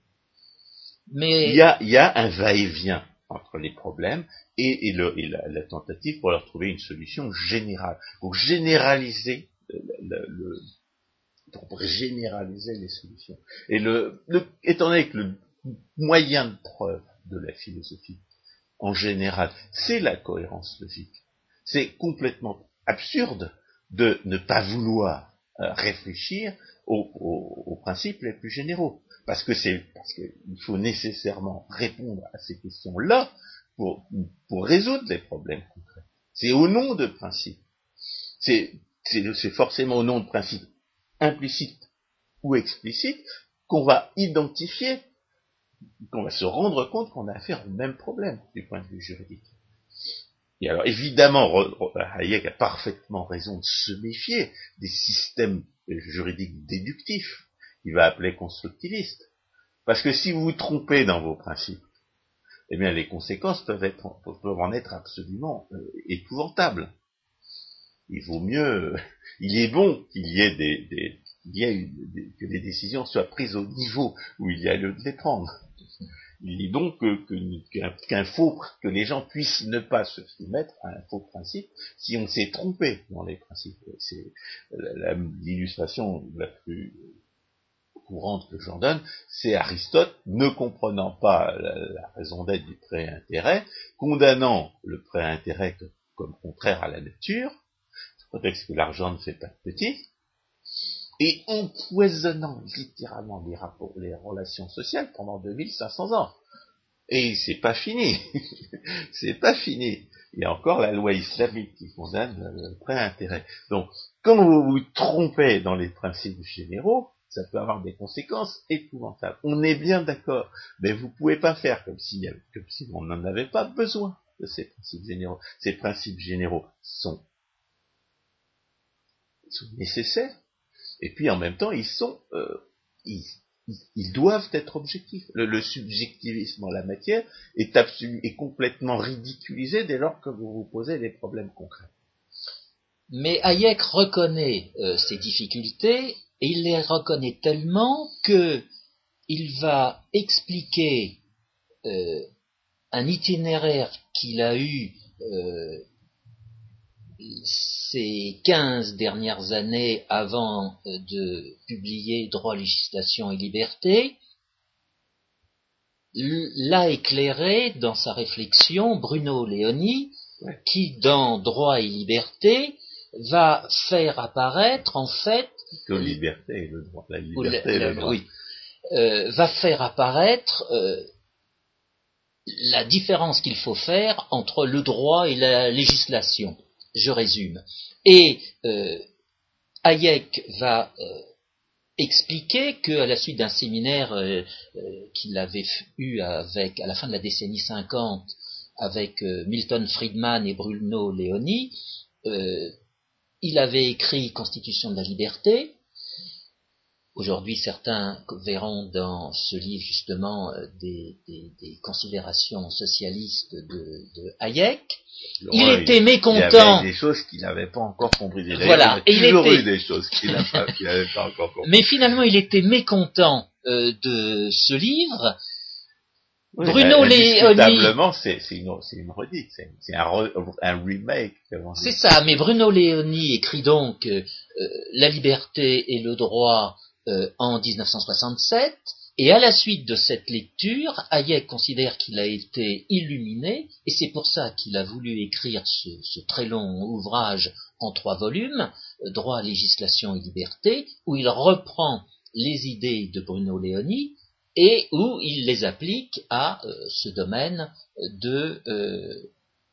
Mais... Il, y a, il y a un va-et-vient entre les problèmes et, la, la, tentative pour leur trouver une solution générale, pour généraliser le, pour généraliser les solutions. Et le, étant donné que le moyen de preuve de la philosophie, en général, c'est la cohérence logique, c'est complètement absurde de ne pas vouloir euh, réfléchir aux, principes les plus généraux. Parce que c'est parce qu'il faut nécessairement répondre à ces questions-là pour, pour résoudre les problèmes concrets. C'est au nom de principes. C'est c'est forcément au nom de principes implicites ou explicites qu'on va identifier, qu'on va se rendre compte qu'on a affaire au même problème du point de vue juridique. Et alors évidemment, Hayek a parfaitement raison de se méfier des systèmes juridiques déductifs, qu'il va appeler constructivistes. Parce que si vous vous trompez dans vos principes, eh bien les conséquences peuvent, en être absolument euh, épouvantables il vaut mieux, il est bon qu'il y ait des, que les décisions soient prises au niveau où il y a lieu de les prendre. Il bon que, qu'un faux, que les gens puissent ne pas se soumettre à un faux principe si on s'est trompé dans les principes. C'est l'illustration la, plus courante que j'en donne, c'est Aristote, ne comprenant pas la, raison d'être du pré-intérêt, condamnant le pré-intérêt comme contraire à la nature, contexte que l'argent ne fait pas de petit, et empoisonnant littéralement les, rapports, les relations sociales pendant 2500 ans. Et c'est pas fini. c'est pas fini. Il y a encore la loi islamique qui condamne le prêt intérêt. Donc, quand vous vous trompez dans les principes généraux, ça peut avoir des conséquences épouvantables. On est bien d'accord, mais vous pouvez pas faire comme si, comme si on n'en avait pas besoin. de ces principes généraux. Ces principes généraux sont, sont nécessaires, et puis en même temps, ils sont, euh, ils, doivent être objectifs. Le, subjectivisme en la matière est, complètement ridiculisé dès lors que vous vous posez des problèmes concrets. Mais Hayek reconnaît euh, ces difficultés et il les reconnaît tellement que il va expliquer euh, un itinéraire qu'il a eu ces quinze dernières années avant euh, de publier Droit, législation et liberté, l'a éclairé dans sa réflexion Bruno Léoni, qui dans Droit et liberté va faire apparaître en fait la liberté et le droit, la liberté et le droit. Oui, euh, va faire apparaître euh, la différence qu'il faut faire entre le droit et la législation. Je résume. Et euh, Hayek va euh, expliquer qu'à la suite d'un séminaire euh, qu'il avait eu avec, à la fin de la décennie 50 avec Milton Friedman et Bruno Leoni, il avait écrit Constitution de la liberté, Aujourd'hui, certains verront dans ce livre justement euh, des, considérations socialistes de, Hayek. il était mécontent. Il avait des choses qu'il n'avait pas encore compris. Voilà. Il, a toujours eu des choses qu'il n'avait pas, encore compris. Mais finalement, il était mécontent euh, de ce livre. Bruno Léoni. c'est une, une redite, c'est un, un, remake. C'est ça, mais Bruno Léoni écrit donc euh, La liberté et le droit euh, en 1967, et à la suite de cette lecture, Hayek considère qu'il a été illuminé, et c'est pour ça qu'il a voulu écrire ce, très long ouvrage en trois volumes, euh, Droit, législation et liberté, où il reprend les idées de Bruno Leoni et où il les applique à euh, ce domaine de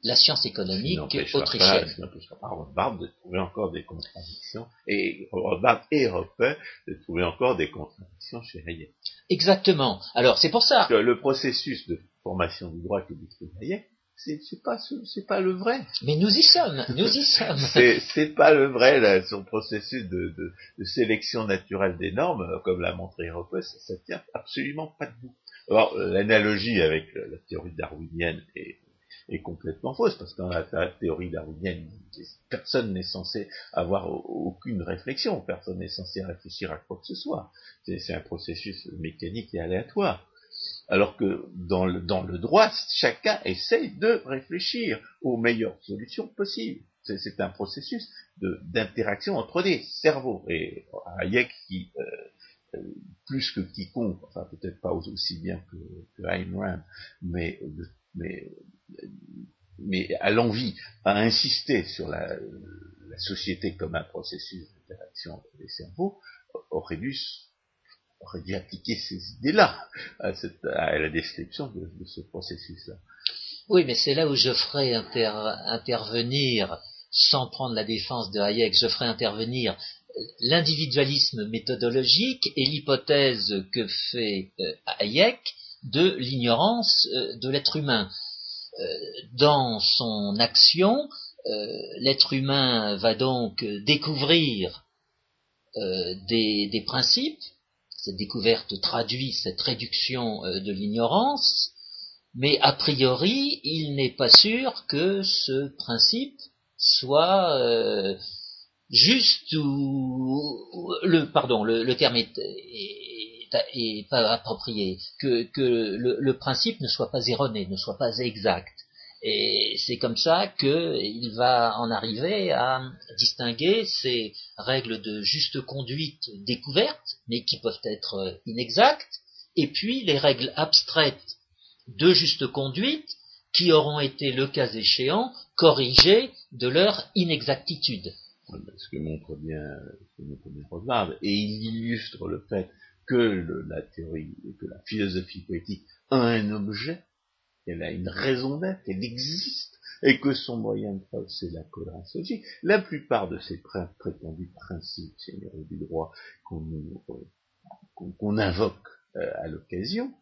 la science économique autrichienne. Pas, pas Rothbard de trouver encore des contradictions, et Rothbard et Roper de trouver encore des contradictions chez Hayek. Exactement. Alors c'est pour ça. Que le processus de formation du droit que décrit Hayek, c'est pas c'est pas le vrai. Mais nous y sommes, nous y sommes. c'est pas le vrai là, son processus de, de, de, sélection naturelle des normes, comme l'a montré Roper, ça, ça tient absolument pas debout. Alors l'analogie avec la théorie darwinienne est est complètement fausse, parce que dans la, théorie darwinienne, personne n'est censé avoir aucune réflexion, personne n'est censé réfléchir à quoi que ce soit. C'est un processus mécanique et aléatoire. Alors que dans le, dans le droit, chacun essaye de réfléchir aux meilleures solutions possibles. C'est un processus d'interaction entre des cerveaux. Et Hayek, qui, euh, euh, plus que quiconque, enfin peut-être pas aussi bien que, que Ayn Rand, mais, mais mais à l'envie, à insister sur la, société comme un processus d'interaction les cerveaux, aurait dû, aurait dû appliquer ces idées-là à, la description de, ce processus-là. Oui, mais c'est là où je ferai intervenir, sans prendre la défense de Hayek, je ferai intervenir l'individualisme méthodologique et l'hypothèse que fait euh, Hayek de l'ignorance euh, de l'être humain. Euh, dans son action, euh, l'être humain va donc découvrir euh, des, principes, cette découverte traduit cette réduction de l'ignorance, mais a priori, il n'est pas sûr que ce principe soit juste ou, le pardon le, terme est, et pas approprié, que, le, principe ne soit pas erroné, ne soit pas exact. Et c'est comme ça qu'il va en arriver à distinguer ces règles de juste conduite découvertes, mais qui peuvent être inexactes, et puis les règles abstraites de juste conduite qui auront été, le cas échéant, corrigées de leur inexactitude. Ce que montre bien, ce que montre et il illustre le fait que la théorie, que la philosophie poétique a un objet, elle a une raison d'être, elle existe, et que son moyen de preuve, c'est la cohérence logique. La plupart de ces prétendus principes généraux du droit qu'on invoque euh, à l'occasion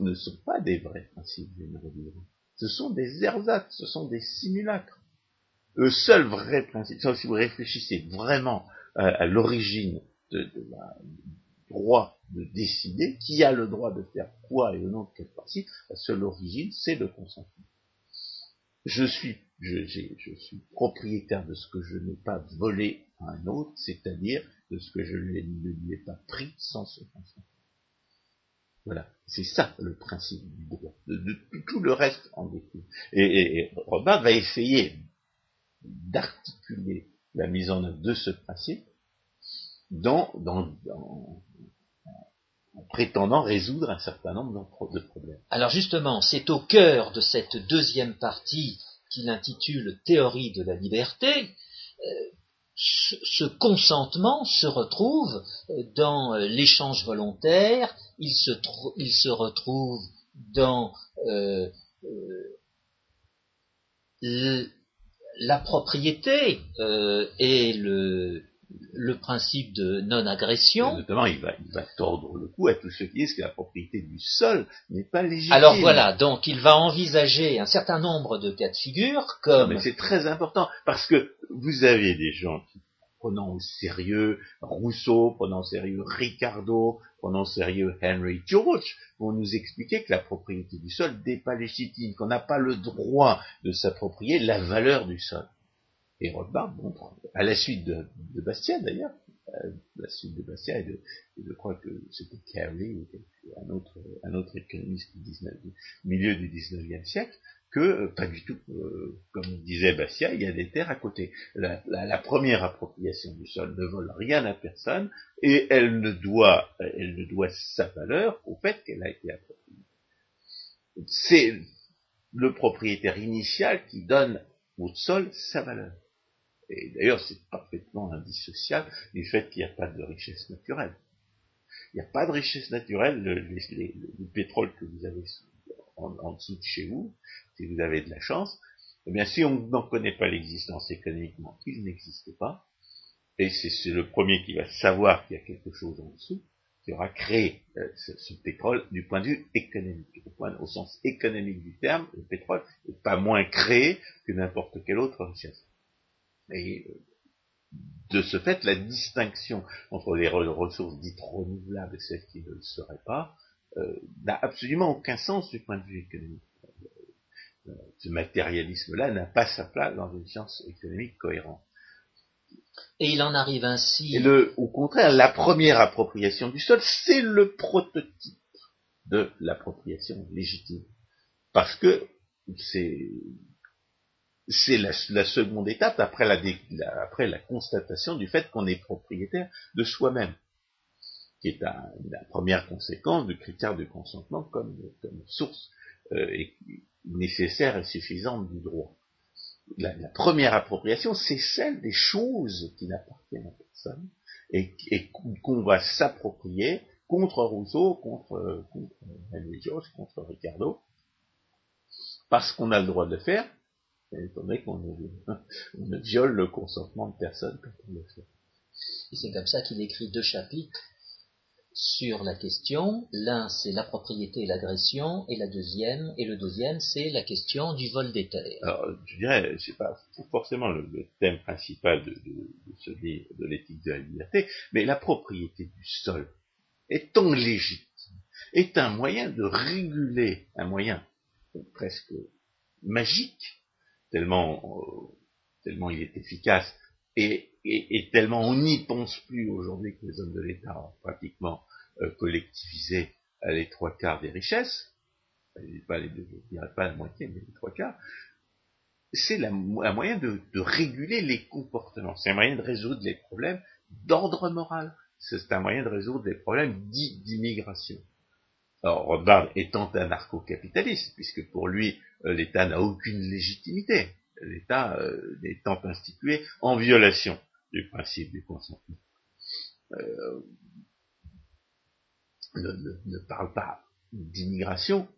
ne sont pas des vrais principes généraux du droit. Ce sont des ersatz, ce sont des simulacres. Le seul vrai principe, si vous réfléchissez vraiment à, l'origine de, la droit de décider, qui a le droit de faire quoi et au nom de quel principe, la seule origine, c'est le consentement. Je suis, je, je suis propriétaire de ce que je n'ai pas volé à un autre, c'est-à-dire de ce que je ne lui ai pas pris sans ce consentement. Voilà, c'est ça le principe du droit. De, tout le reste en découle. Et, et, Robin va essayer d'articuler la mise en œuvre de ce principe en prétendant résoudre un certain nombre de problèmes. Alors justement, c'est au cœur de cette deuxième partie qu'il intitule Théorie de la liberté. Euh, ce, consentement se retrouve dans euh, l'échange volontaire, il se, retrouve dans euh, la propriété et le, le principe de non-agression. Notamment, il va, il va, tordre le cou à tous ceux qui disent que la propriété du sol n'est pas légitime. Alors voilà, donc il va envisager un certain nombre de cas de figure comme... mais c'est très important, parce que vous avez des gens qui, prenant au sérieux Rousseau, prenant au sérieux Ricardo, prenant au sérieux Henry George, vont nous expliquer que la propriété du sol n'est pas légitime, qu'on n'a pas le droit de s'approprier la valeur du sol. Et Rothbard montre, à la suite de, Bastien d'ailleurs, à la suite de Bastien et, de, je crois que c'était Carey ou un autre, un autre économiste du, 19, du milieu du 19e siècle, que euh, pas du tout, euh, comme disait Bastien, il y a des terres à côté. La, la, première appropriation du sol ne vole rien à personne et elle ne doit, elle ne doit sa valeur au fait qu'elle a été appropriée. C'est le propriétaire initial qui donne au sol sa valeur. Et d'ailleurs, c'est parfaitement indissociable du fait qu'il n'y a pas de richesse naturelle. Il n'y a pas de richesse naturelle. Le, le, pétrole que vous avez en, dessous de chez vous, si vous avez de la chance, eh bien, si on n'en connaît pas l'existence économiquement, il n'existe pas. Et c'est le premier qui va savoir qu'il y a quelque chose en dessous, qui aura créé euh, ce, pétrole du point de vue économique. Au, au sens économique du terme, le pétrole n'est pas moins créé que n'importe quelle autre richesse. Et euh, de ce fait, la distinction entre les ressources dites renouvelables et celles qui ne le seraient pas euh, n'a absolument aucun sens du point de vue économique. Euh, ce matérialisme-là n'a pas sa place dans une science économique cohérente. Et il en arrive ainsi. Et le, au contraire, la première appropriation du sol, c'est le prototype de l'appropriation légitime. Parce que c'est c'est la, seconde étape après la, après la constatation du fait qu'on est propriétaire de soi-même, qui est la première conséquence du critère de consentement comme, source euh, nécessaire et suffisante du droit. La, première appropriation, c'est celle des choses qui n'appartiennent à personne et, qu'on va s'approprier contre Rousseau, contre, contre Henry George, contre Ricardo, parce qu'on a le droit de le faire, étant donné qu'on ne, viole le consentement de personne quand on le fait. Et c'est comme ça qu'il écrit deux chapitres sur la question. L'un, c'est la propriété et l'agression, et la deuxième, et le deuxième, c'est la question du vol des terres. Alors, je dirais, c'est pas forcément le, thème principal de, ce livre, de l'éthique de la liberté, mais la propriété du sol, étant légitime, est un moyen de réguler, un moyen presque magique tellement, euh, tellement il est efficace, et, tellement on n'y pense plus aujourd'hui que les hommes de l'État ont pratiquement euh, collectivisé les trois quarts des richesses, pas les deux, je dirais pas la moitié, mais les trois quarts, c'est un moyen de, réguler les comportements, c'est un moyen de résoudre les problèmes d'ordre moral, c'est un moyen de résoudre les problèmes dits d'immigration. Alors, Rothbard étant anarcho-capitaliste, puisque pour lui, euh, l'État n'a aucune légitimité, l'État euh, étant institué en violation du principe du consentement. Euh, ne, parle pas d'immigration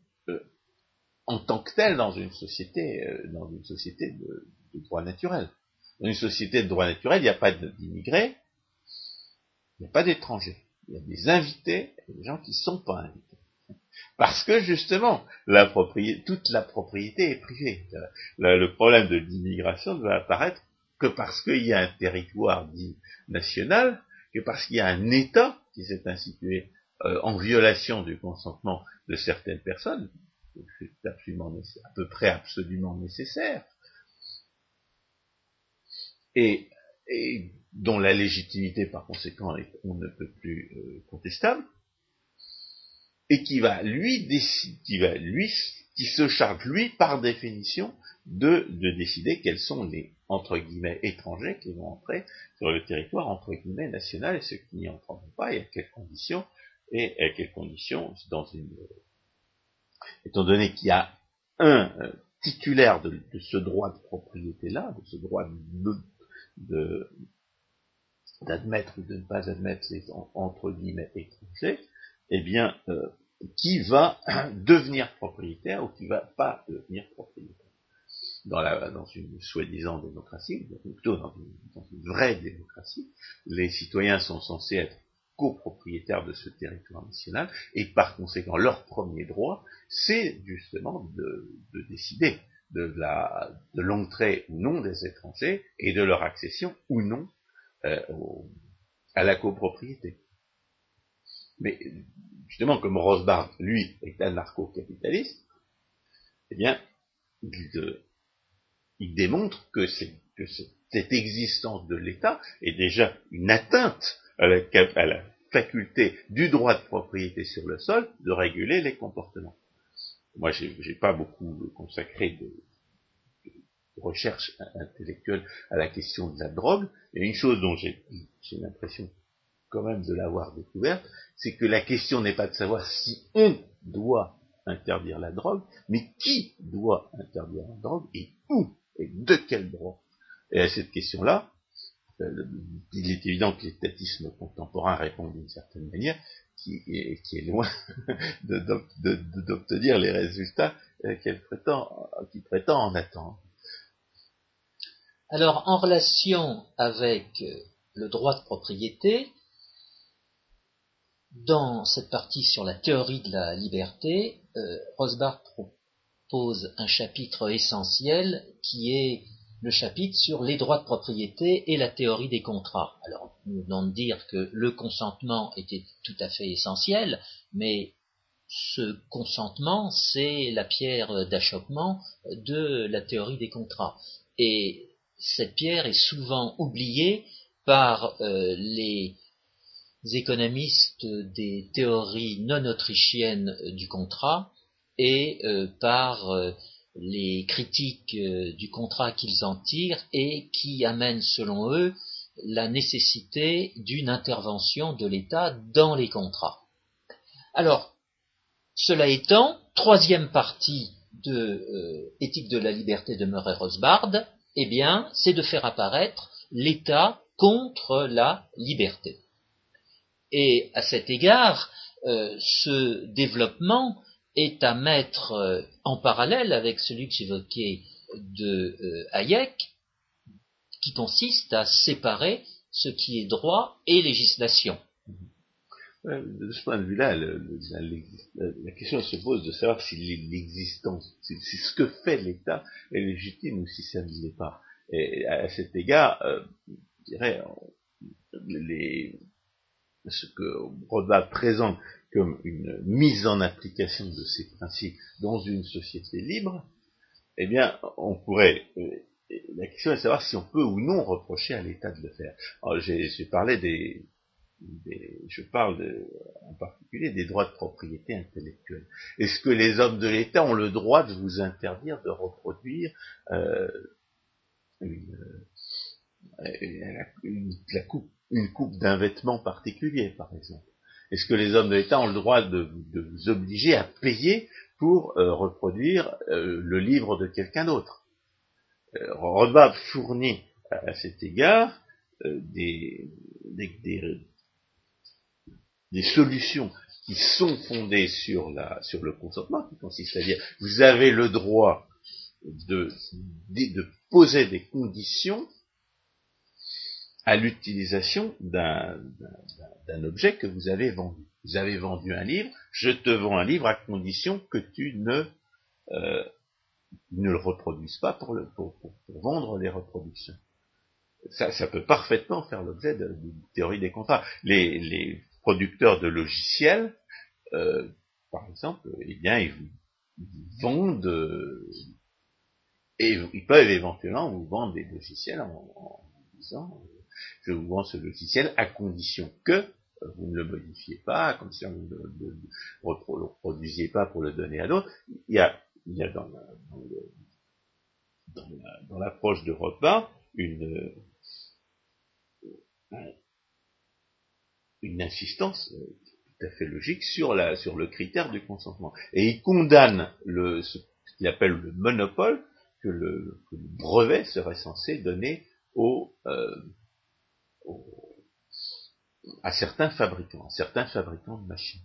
en tant que telle dans une société, dans une société de, de, droit naturel. Dans une société de droit naturel, il n'y a pas d'immigrés, il n'y a pas d'étrangers. Il y a des invités et des gens qui ne sont pas invités. Parce que justement, toute la propriété est privée. Le, problème de l'immigration ne va apparaître que parce qu'il y a un territoire dit national, que parce qu'il y a un État qui s'est institué euh, en violation du consentement de certaines personnes, c'est absolument à peu près absolument nécessaire, et, dont la légitimité par conséquent est, on ne peut plus euh, contestable, et qui va lui décider, qui va lui, qui se charge lui par définition de, de décider quels sont les entre guillemets étrangers qui vont entrer sur le territoire entre guillemets national et ceux qui n'y entreront pas et à quelles conditions et à quelles conditions dans une étant donné qu'il y a un euh, titulaire de, ce droit de propriété là de ce droit de d'admettre ou de ne pas admettre les entre guillemets étrangers eh bien, euh, qui va devenir propriétaire ou qui va pas devenir propriétaire. Dans, une soi-disant démocratie, plutôt dans une, vraie démocratie, les citoyens sont censés être copropriétaires de ce territoire national, et par conséquent, leur premier droit, c'est justement de, décider de l'entrée ou non des étrangers et de leur accession ou non euh, à la copropriété. Mais justement, comme Rosbach, lui, est anarcho-capitaliste, eh bien, il, il démontre que, cette existence de l'État est déjà une atteinte à la, à la, faculté du droit de propriété sur le sol de réguler les comportements. Moi, j'ai pas beaucoup consacré de, recherche intellectuelle à la question de la drogue, et une chose dont j'ai l'impression quand même de l'avoir découverte, c'est que la question n'est pas de savoir si on doit interdire la drogue, mais qui doit interdire la drogue et où et de quel droit. Et à cette question-là, euh, il est évident que l'étatisme contemporain répond d'une certaine manière, qui est, loin d'obtenir les résultats euh, qu'il prétend en attendre. Alors, en relation avec euh, le droit de propriété, dans cette partie sur la théorie de la liberté, euh, Rosbach propose un chapitre essentiel qui est le chapitre sur les droits de propriété et la théorie des contrats. Alors, nous venons de dire que le consentement était tout à fait essentiel, mais ce consentement, c'est la pierre d'achoppement de la théorie des contrats. Et cette pierre est souvent oubliée par euh, les économistes des théories non autrichiennes du contrat et euh, par euh, les critiques euh, du contrat qu'ils en tirent et qui amènent selon eux la nécessité d'une intervention de l'État dans les contrats. Alors, cela étant, troisième partie de Éthique de la liberté de Murray Rosbard, eh bien, c'est de faire apparaître l'État contre la liberté. Et à cet égard, euh, ce développement est à mettre euh, en parallèle avec celui que j'évoquais de euh, Hayek, qui consiste à séparer ce qui est droit et législation. De ce point de vue-là, la, question se pose de savoir si l'existence, si, ce que fait l'État est légitime ou si ça ne l'est pas. Et à cet égard, je dirais, les, ce que Rothbard présente comme une mise en application de ces principes dans une société libre, eh bien, on pourrait, euh, la question est de savoir si on peut ou non reprocher à l'État de le faire. j'ai parlé des, je parle en particulier des droits de propriété intellectuelle. Est-ce que les hommes de l'État ont le droit de vous interdire de reproduire euh, une, euh, la coupe une coupe d'un vêtement particulier, par exemple. Est-ce que les hommes de l'État ont le droit de, vous obliger à payer pour euh, reproduire euh, le livre de quelqu'un d'autre? Euh, fournit à, cet égard euh, des, solutions qui sont fondées sur, le consentement, qui consiste à dire vous avez le droit de poser des conditions à l'utilisation d'un objet que vous avez vendu. Vous avez vendu un livre, je te vends un livre à condition que tu ne, euh, ne le reproduises pas pour, vendre les reproductions. Ça, peut parfaitement faire l'objet d'une théorie des contrats. Les, producteurs de logiciels, euh, par exemple, eh bien, ils vous vendent, euh, et ils peuvent éventuellement vous vendre des logiciels en, en disant, je vous vends ce logiciel à condition que vous ne le modifiez pas, comme si vous ne le, reproduisiez pas pour le donner à l'autre. Il y a, il y a dans, dans, l'approche de repas une, une insistance tout à fait logique sur, la, sur le critère du consentement. Et il condamne le, ce qu'il appelle le monopole que le, que le, brevet serait censé donner aux, euh, à certains fabricants, à certains fabricants de machines.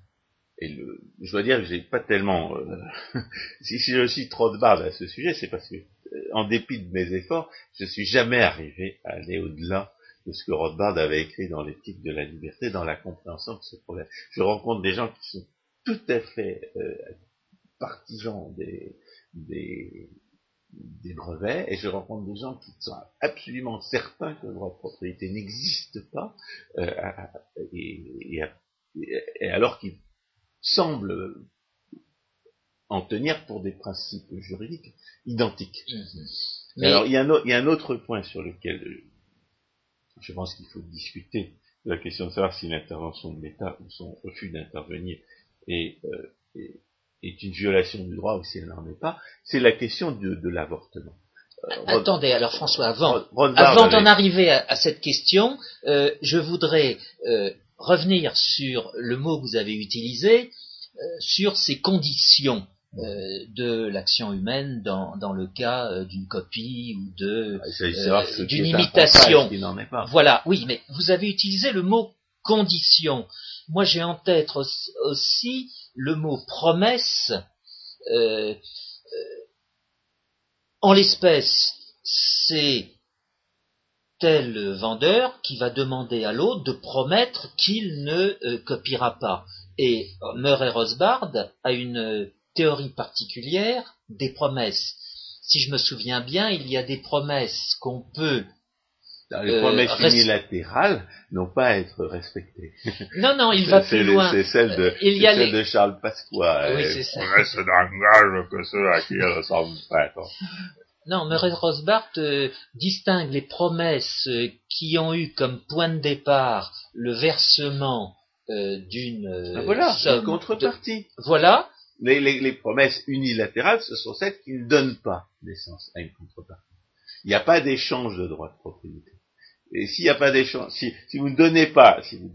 Et le, je dois dire que j'ai pas tellement, euh, si, je suis trop de barbe à ce sujet, c'est parce que, euh, en dépit de mes efforts, je suis jamais arrivé à aller au-delà de ce que Rothbard avait écrit dans l'éthique de la liberté, dans la compréhension de ce problème. Je rencontre des gens qui sont tout à fait euh, partisans des, des, des brevets, et je rencontre des gens qui sont absolument certains que le droit de propriété n'existe pas, euh, et, alors qu'ils semblent en tenir pour des principes juridiques identiques. Mm-hmm. Alors il y, a un, il y, a un, autre point sur lequel je pense qu'il faut discuter, la question de savoir si l'intervention de l'État ou son refus d'intervenir est, euh, est une violation du droit ou si elle n'en est pas, c'est la question de, l'avortement. Euh, Attendez, alors François, avant, avant d'en arriver à, cette question, euh, je voudrais euh, revenir sur le mot que vous avez utilisé, sur ces conditions de l'action humaine dans, dans le cas d'une copie ou de ah, d'une imitation. Voilà, oui, mais vous avez utilisé le mot condition. Moi, j'ai en tête aussi le mot promesse. Euh, euh, en l'espèce, c'est tel vendeur qui va demander à l'autre de promettre qu'il ne euh, copiera pas. Et Murray Rosbard a une théorie particulière des promesses. Si je me souviens bien, il y a des promesses qu'on peut les promesses euh, unilatérales n'ont pas à être respectées. Non, non, il va plus loin. C'est celle de, il y a celle de Charles Pasqua. Oui, c'est ça. Promesse d'engagement que ceux à qui pas. Non, Murray Rosbart euh, distingue les promesses euh, qui ont eu comme point de départ le versement euh, d'une ah, voilà, contrepartie. Voilà. Les, les, les, promesses unilatérales, ce sont celles qui ne donnent pas naissance à une contrepartie. Il n'y a pas d'échange de droits de propriété. Et s'il n'y a pas d'échange, si, si, vous ne donnez pas, si vous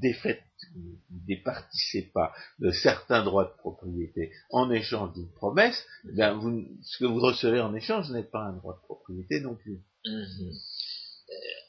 défaites, vous ne départissez pas de certains droits de propriété en échange d'une promesse, eh vous, ce que vous recevez en échange n'est pas un droit de propriété non plus. Mhm.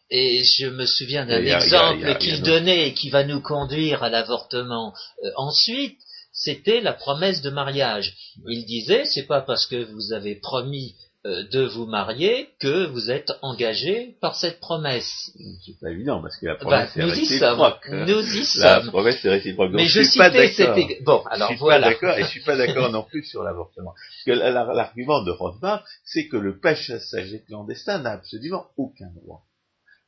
Et je me souviens d'un exemple qu'il donnait et qui va nous conduire à l'avortement euh, ensuite, c'était la promesse de mariage. Il disait, c'est pas parce que vous avez promis euh, de vous marier que vous êtes engagé par cette promesse. C'est pas évident parce que la bah, promesse est réciproque. Nous y sommes. La promesse est réciproque. Mais je, suis pas d'accord. Bon, alors je suis voilà. Pas d'accord et je suis pas d'accord non plus sur l'avortement. L'argument de Rothbard, c'est que le passager clandestin n'a absolument aucun droit.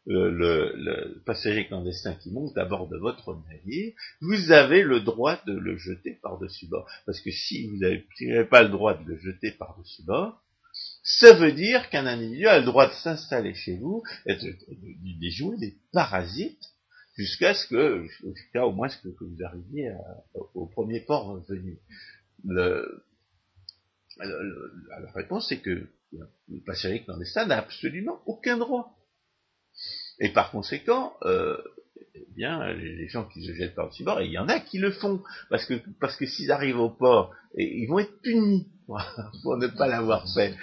Le, le, le, passager clandestin qui monte à bord de votre navire, vous avez le droit de le jeter par-dessus bord. Parce que si vous n'avez pas le droit de le jeter par-dessus bord, ça veut dire qu'un individu a le droit de s'installer chez vous et de, jouer des parasites jusqu'à ce que, jusqu'à au moins ce que, vous arriviez au premier port venu. Le, la réponse c'est que le passager clandestin n'a absolument aucun droit. Et par conséquent, euh, eh bien, les gens qui se jettent par-dessus bord, il y en a qui le font, parce que parce que s'ils arrivent au port, ils vont être punis pour ne pas l'avoir fait.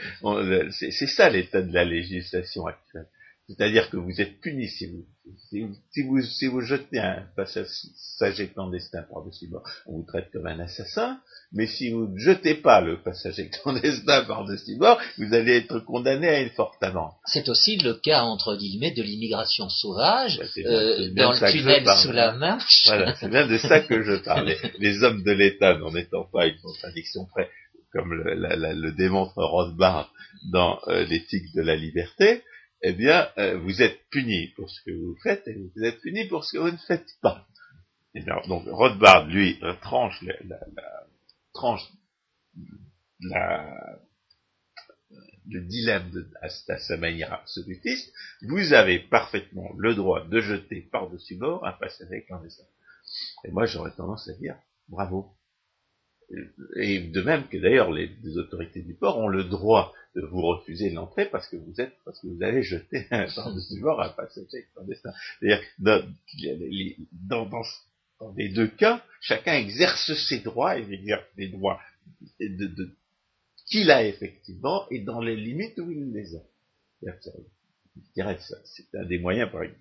C'est ça l'état de la législation actuelle. C'est-à-dire que vous êtes puni si vous, si vous, si vous, jetez un passager clandestin par-dessus bord, on vous traite comme un assassin, mais si vous ne jetez pas le passager clandestin par-dessus bord, vous allez être condamné à une forte amende. C'est aussi le cas, entre guillemets, de l'immigration sauvage, bah, euh, dans le tunnel sous la marche. Voilà, c'est bien de ça que je parlais. Les hommes de l'État, n'en étant pas une contradiction près, comme le, le démontre Rothbard dans euh, l'éthique de la liberté, eh bien, euh, vous êtes puni pour ce que vous faites et vous êtes puni pour ce que vous ne faites pas. Et bien, donc, Rothbard, lui, tranche, la, la, tranche la, le dilemme à, sa manière absolutiste. Vous avez parfaitement le droit de jeter par-dessus bord un passager clandestin. Et moi, j'aurais tendance à dire, bravo. Et de même que d'ailleurs les, les, autorités du port ont le droit de vous refuser l'entrée parce que vous êtes, parce que vous avez jeté par-dessus bord un passager clandestin. C'est-à-dire, dans, dans, dans, dans, les deux cas, chacun exerce ses droits et exerce les droits de, de, qu'il a effectivement et dans les limites où il les a. C'est un des moyens, par exemple.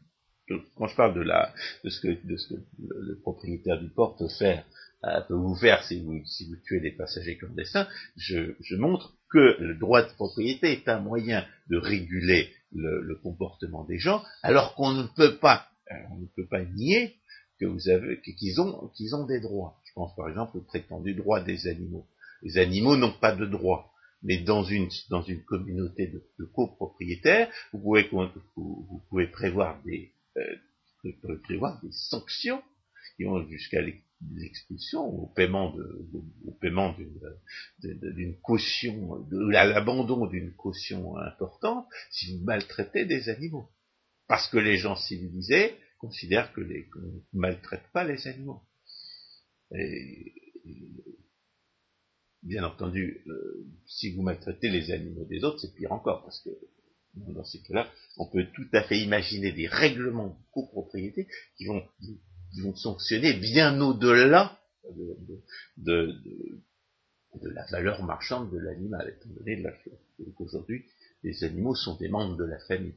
Quand je parle de, la, de, ce que, de ce que le, propriétaire du port peut faire euh, peut vous faire si vous, si vous tuez des passagers clandestins, je, je montre que le droit de propriété est un moyen de réguler le, le comportement des gens, alors qu'on ne peut pas, euh, on ne peut pas nier que vous avez, qu'ils ont, qu'ils ont des droits. Je pense par exemple au prétendu droit des animaux. Les animaux n'ont pas de droits. Mais dans une, dans une communauté de, copropriétaires, vous pouvez, vous, pouvez prévoir des, prévoir des sanctions qui vont jusqu'à l'expulsion, au paiement au paiement d'une caution, de l'abandon d'une caution importante, si vous maltraitez des animaux. Parce que les gens civilisés considèrent que les, qu'on ne maltraite pas les animaux. Bien entendu, euh, si vous maltraitez les animaux des autres, c'est pire encore, parce que dans ces cas-là, on peut tout à fait imaginer des règlements de copropriété qui vont qui sanctionner bien au-delà de, de, de, la valeur marchande de l'animal, étant donné la qu'aujourd'hui, les animaux sont des membres de la famille.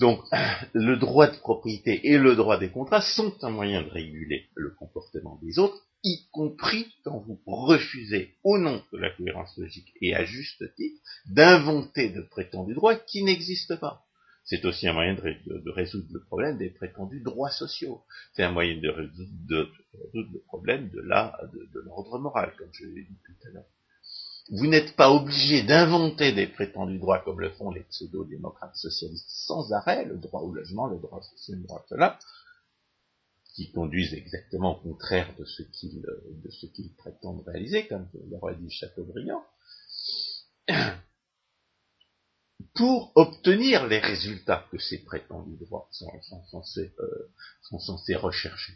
Donc, le droit de propriété et le droit des contrats sont un moyen de réguler le comportement des autres, y compris quand vous refusez, au nom de la cohérence logique et à juste titre, d'inventer de prétendus droits qui n'existent pas. C'est aussi un moyen de, résoudre le problème des prétendus droits sociaux. C'est un moyen de résoudre, le problème de l'ordre moral, comme je l'ai dit tout à l'heure. Vous n'êtes pas obligé d'inventer des prétendus droits comme le font les pseudo-démocrates socialistes sans arrêt, le droit au logement, le droit social, le droit cela, qui conduisent exactement au contraire de ce qu'ils prétendent réaliser, comme l'aurait dit Chateaubriand pour obtenir les résultats que ces prétendus droits sont, censés, euh, rechercher.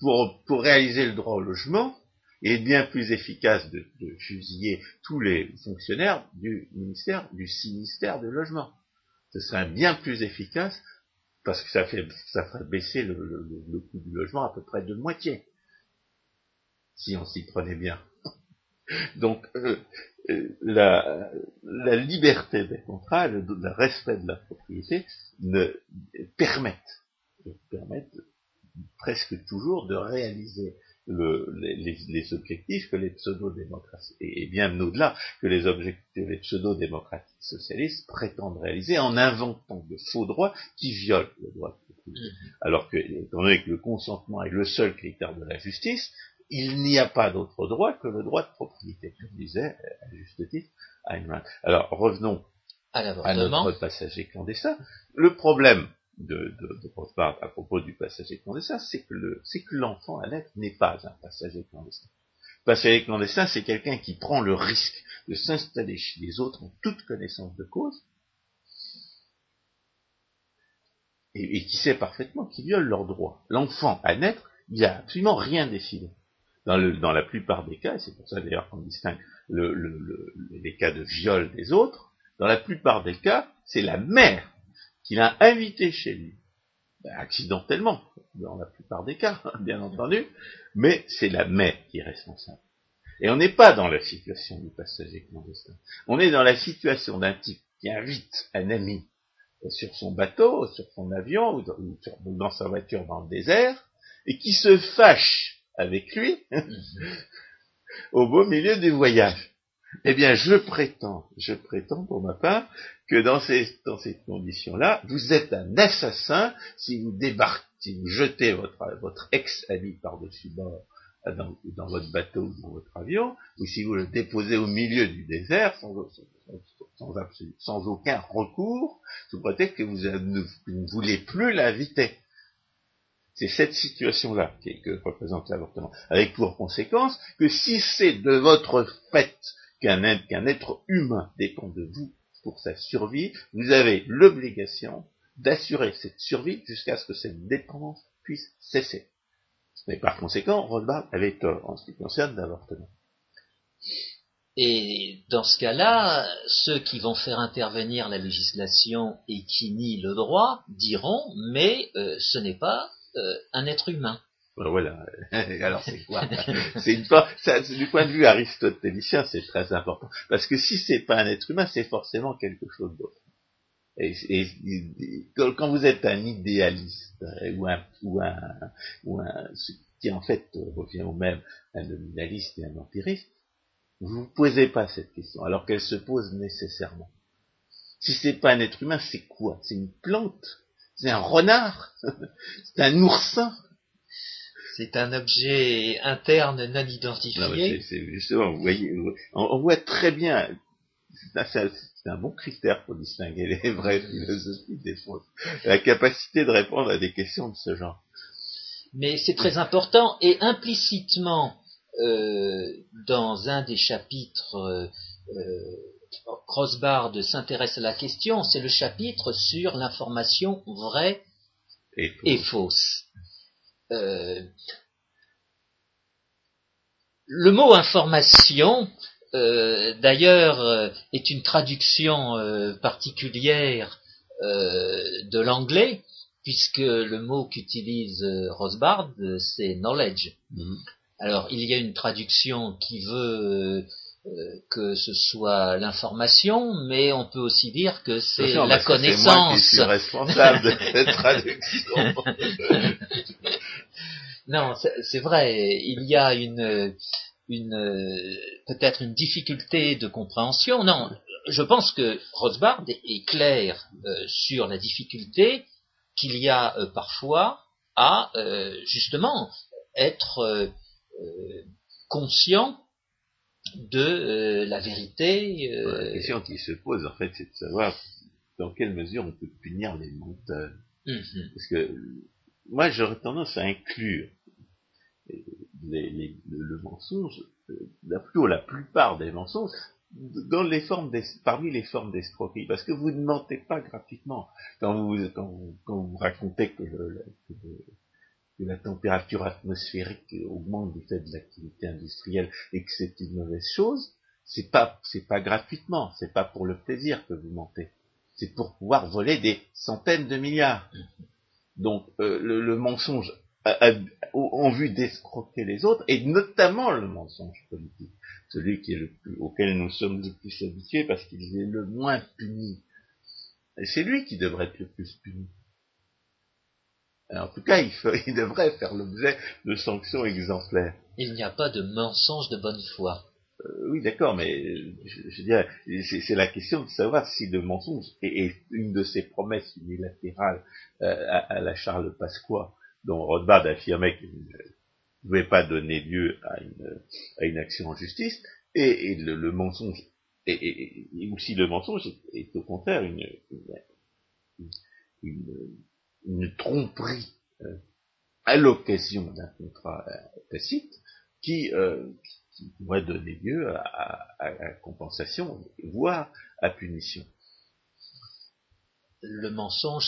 Pour, réaliser le droit au logement, est bien plus efficace de, de, fusiller tous les fonctionnaires du ministère, du ministère du logement. Ce serait bien plus efficace parce que ça, fait, ça ferait baisser le, le, le coût du logement à peu près de moitié, si on s'y prenait bien. Donc, euh, euh, la, la, liberté des contrats, le, le, respect de la propriété ne permettent, permettent presque toujours de réaliser le, les, les, objectifs que les pseudo-démocraties, et, bien au-delà que les objectifs les pseudo-démocrates socialistes prétendent réaliser en inventant de faux droits qui violent le droit de propriété. Mmh. Alors que, étant donné que le consentement est le seul critère de la justice, il n'y a pas d'autre droit que le droit de propriété, comme disait à juste titre Heinemann. Alors revenons à, notre passager clandestin. Le problème de, de, de à propos du passager clandestin, c'est que le, l'enfant à naître n'est pas un passager clandestin. Passager clandestin, c'est quelqu'un qui prend le risque de s'installer chez les autres en toute connaissance de cause, et, qui sait parfaitement qu'ils violent leurs droits. L'enfant à naître, il n'y a absolument rien décidé dans, dans la plupart des cas, et c'est pour ça d'ailleurs qu'on distingue le, le, les cas de viol des autres, dans la plupart des cas, c'est la mère qui l'a invité chez lui, ben, accidentellement, dans la plupart des cas, bien entendu, mais c'est la mère qui est responsable. Et on n'est pas dans la situation du passager clandestin. On est dans la situation d'un type qui invite un ami sur son bateau, sur son avion ou dans, sa voiture dans le désert, et qui se fâche avec lui au beau milieu du voyage. Eh bien, je prétends, je prétends pour ma part que dans ces, dans ces conditions-là, vous êtes un assassin si vous débarquez, si vous jetez votre, votre ex-ami par-dessus bord dans, dans, votre bateau ou dans votre avion, ou si vous le déposez au milieu du désert sans, sans, sans aucun recours, sous prétexte que vous ne, ne voulez plus l'inviter. C'est cette situation-là que représente l'avortement. Avec pour conséquence que si c'est de votre fait qu'un être humain dépend de vous pour sa survie, vous avez l'obligation d'assurer cette survie jusqu'à ce que cette dépendance puisse cesser. Mais par conséquent, Rothbard avait tort en ce qui concerne l'avortement. Et dans ce cas-là, ceux qui vont faire intervenir la législation et qui nient le droit diront mais euh, ce n'est pas euh, un être humain. Ben voilà. Alors c'est quoi? C'est une ça, du point de vue aristotélicien, c'est très important parce que si c'est pas un être humain, c'est forcément quelque chose d'autre. Et, quand vous êtes un idéaliste euh, ou un, ou un, ou un qui en fait revient au même un nominaliste et un empiriste, vous ne posez pas cette question, alors qu'elle se pose nécessairement. Si c'est pas un être humain, c'est quoi? C'est une plante? C'est un renard? C'est un oursin? C'est un objet interne non identifié. c'est, justement, vous voyez, on, voit très bien, c'est un, bon critère pour distinguer les vraies philosophies des fausses. La capacité de répondre à des questions de ce genre. Mais c'est très important et implicitement, euh, dans un des chapitres, euh, euh s'intéresse à la question, c'est le chapitre sur l'information vraie et fausse. Euh, le mot information, euh, d'ailleurs, euh, est une traduction particulière de l'anglais, puisque le mot qu'utilise Rosbard, c'est knowledge. Mm-hmm. Alors, il y a une traduction qui veut que ce soit l'information, mais on peut aussi dire que c'est la connaissance. C'est moi qui suis responsable de cette traduction. non, c'est vrai, il y a une, une peut-être une difficulté de compréhension. Non, je pense que Rothbard est clair euh, sur la difficulté qu'il y a euh, parfois à euh, justement être conscient de la vérité. La question qui se pose en fait, c'est de savoir dans quelle mesure on peut punir les menteurs. Mhm. Parce que moi j'aurais tendance à inclure le, mensonge, euh, plutôt la plupart des mensonges, dans les formes parmi les formes d'escroquerie, parce que vous ne mentez pas gratuitement. Quand vous, quand vous, racontez que, la température atmosphérique augmente du fait de l'activité industrielle et que c'est une mauvaise chose, c'est pas, c'est pas gratuitement, c'est pas pour le plaisir que vous mentez. C'est pour pouvoir voler des centaines de milliards. Donc euh, le, mensonge en vue d'escroquer les autres, et notamment le mensonge politique, celui qui est le plus, auquel nous sommes le plus habitués parce qu'il est le moins puni. Et c'est lui qui devrait être le plus puni. en tout cas, il, il devrait faire l'objet de sanctions exemplaires. Il n'y a pas de mensonge de bonne foi. Euh, oui, d'accord, mais je, dirais, c'est la question de savoir si le mensonge est, une de ces promesses unilatérales euh, à, la Charles Pasqua dont Rothbard affirmait qu'il ne pouvait pas donner lieu à une, action en justice, et, le, mensonge, et, aussi le mensonge est, au contraire une, tromperie euh, à l'occasion d'un contrat tacite qui, qui, pourrait donner lieu à, à compensation, voire à punition. Le mensonge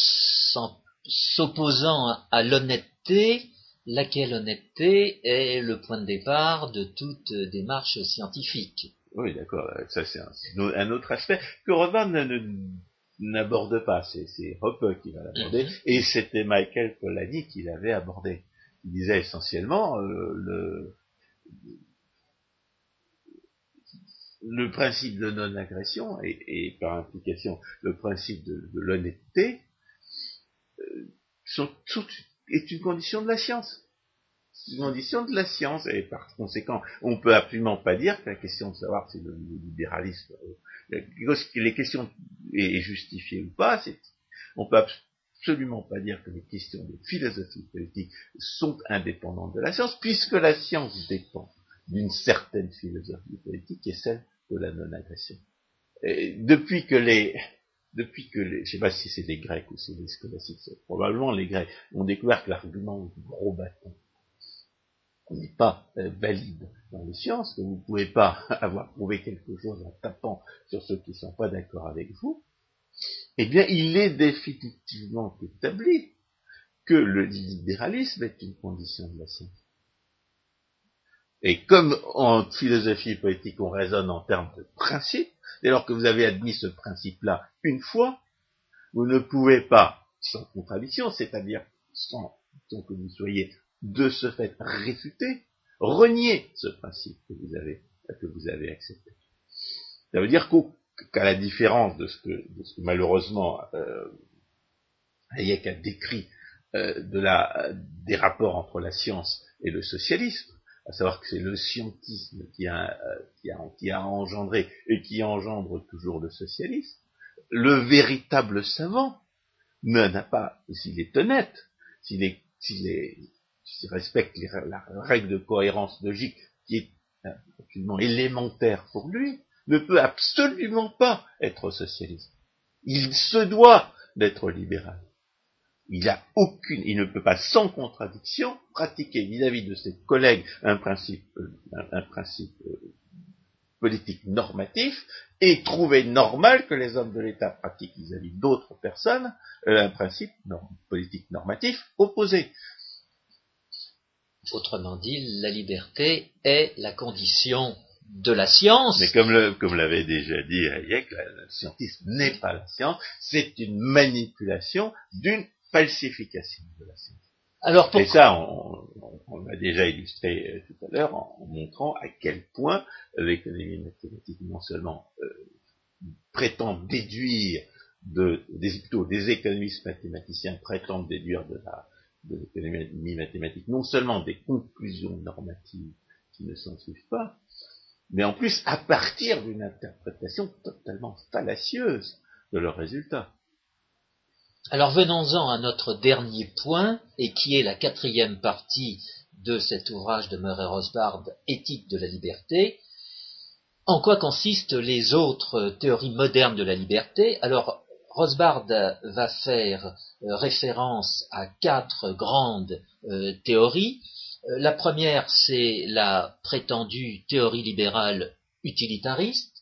s'opposant à l'honnêteté, laquelle honnêteté est le point de départ de toute démarche scientifique. Oui, d'accord, ça c'est un, autre aspect que Rothbard n'aborde pas, c'est Hoppe qui va l'aborder, mhm. et c'était Michael Polanyi qui l'avait abordé. Il disait essentiellement euh, le, le principe de non-agression et, par implication le principe de, l'honnêteté euh, est une condition de la science. C'est une condition de la science et par conséquent, on peut absolument pas dire que la question de savoir si le, libéralisme, euh, les questions est, justifiée ou pas, c'est, on peut absolument pas dire que les questions de philosophie politique sont indépendantes de la science, puisque la science dépend d'une certaine philosophie politique qui est celle de la non-agression. Depuis que les, depuis que les, je sais pas si c'est les Grecs ou c'est les scolastiques, probablement les Grecs ont découvert que l'argument du gros bâton n'est pas euh, valide dans les sciences, que vous ne pouvez pas avoir prouvé quelque chose en tapant sur ceux qui ne sont pas d'accord avec vous, eh bien, il est définitivement établi que le libéralisme est une condition de la science. Et comme en philosophie politique on raisonne en termes de principe, dès lors que vous avez admis ce principe-là une fois, vous ne pouvez pas, sans contradiction, c'est-à-dire sans, que vous soyez de ce fait réfuté, renier ce principe que vous avez, que vous avez accepté. Ça veut dire qu'à la différence de ce que, malheureusement euh, Hayek a décrit euh, de la, des rapports entre la science et le socialisme, à savoir que c'est le scientisme qui a, qui, a, engendré et qui engendre toujours le socialisme, le véritable savant n'a pas, s'il est honnête, s'il est, s'il respecte la règle de cohérence logique qui est absolument élémentaire pour lui, ne peut absolument pas être socialiste. Il se doit d'être libéral il a aucune, il ne peut pas sans contradiction pratiquer vis-à-vis de ses collègues un principe, euh, un, principe euh, politique normatif et trouver normal que les hommes de l'État pratiquent vis-à-vis d'autres personnes euh, un principe politique normatif opposé. Autrement dit, la liberté est la condition de la science. Mais comme, comme l'avait déjà dit Hayek, le scientisme n'est pas la science, c'est une manipulation d'une falsification de la science. Alors Et ça, on, l'a déjà illustré euh, tout à l'heure en, montrant à quel point l'économie mathématique non seulement euh, prétend déduire de, des, plutôt des économistes mathématiciens prétendent déduire de la de l'économie mathématique non seulement des conclusions normatives qui ne s'en suivent pas, mais en plus à partir d'une interprétation totalement fallacieuse de leurs résultats. Alors venons-en à notre dernier point, et qui est la quatrième partie de cet ouvrage de Murray Rosbard, Éthique de la liberté. En quoi consistent les autres théories modernes de la liberté? Alors, Rosbard va faire euh, référence à quatre grandes euh, théories. Euh, la première, c'est la prétendue théorie libérale utilitariste.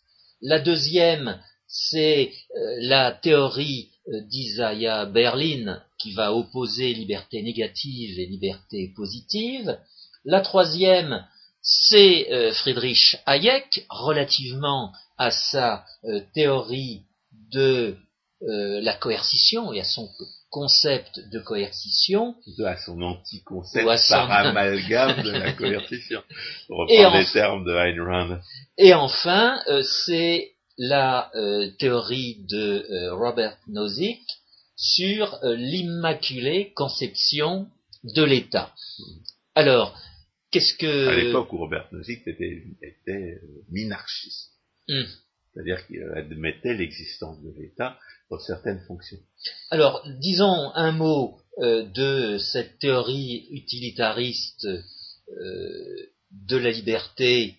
La deuxième, c'est la théorie d'Isaiah Berlin qui va opposer liberté négative et liberté positive. La troisième, c'est euh, Friedrich Hayek relativement à sa euh, théorie de la coercition et à son concept de coercition. À son anti-concept par amalgame de la coercition. Pour reprendre les termes de Ayn Rand. Et enfin, c'est la euh, théorie de euh, Robert Nozick sur euh, l'immaculée conception de l'État. Alors, qu'est-ce que... À l'époque où Robert Nozick était, était minarchiste. Hmm. C'est-à-dire qu'il admettait l'existence de l'État pour certaines fonctions. Alors, disons un mot de cette théorie utilitariste de la liberté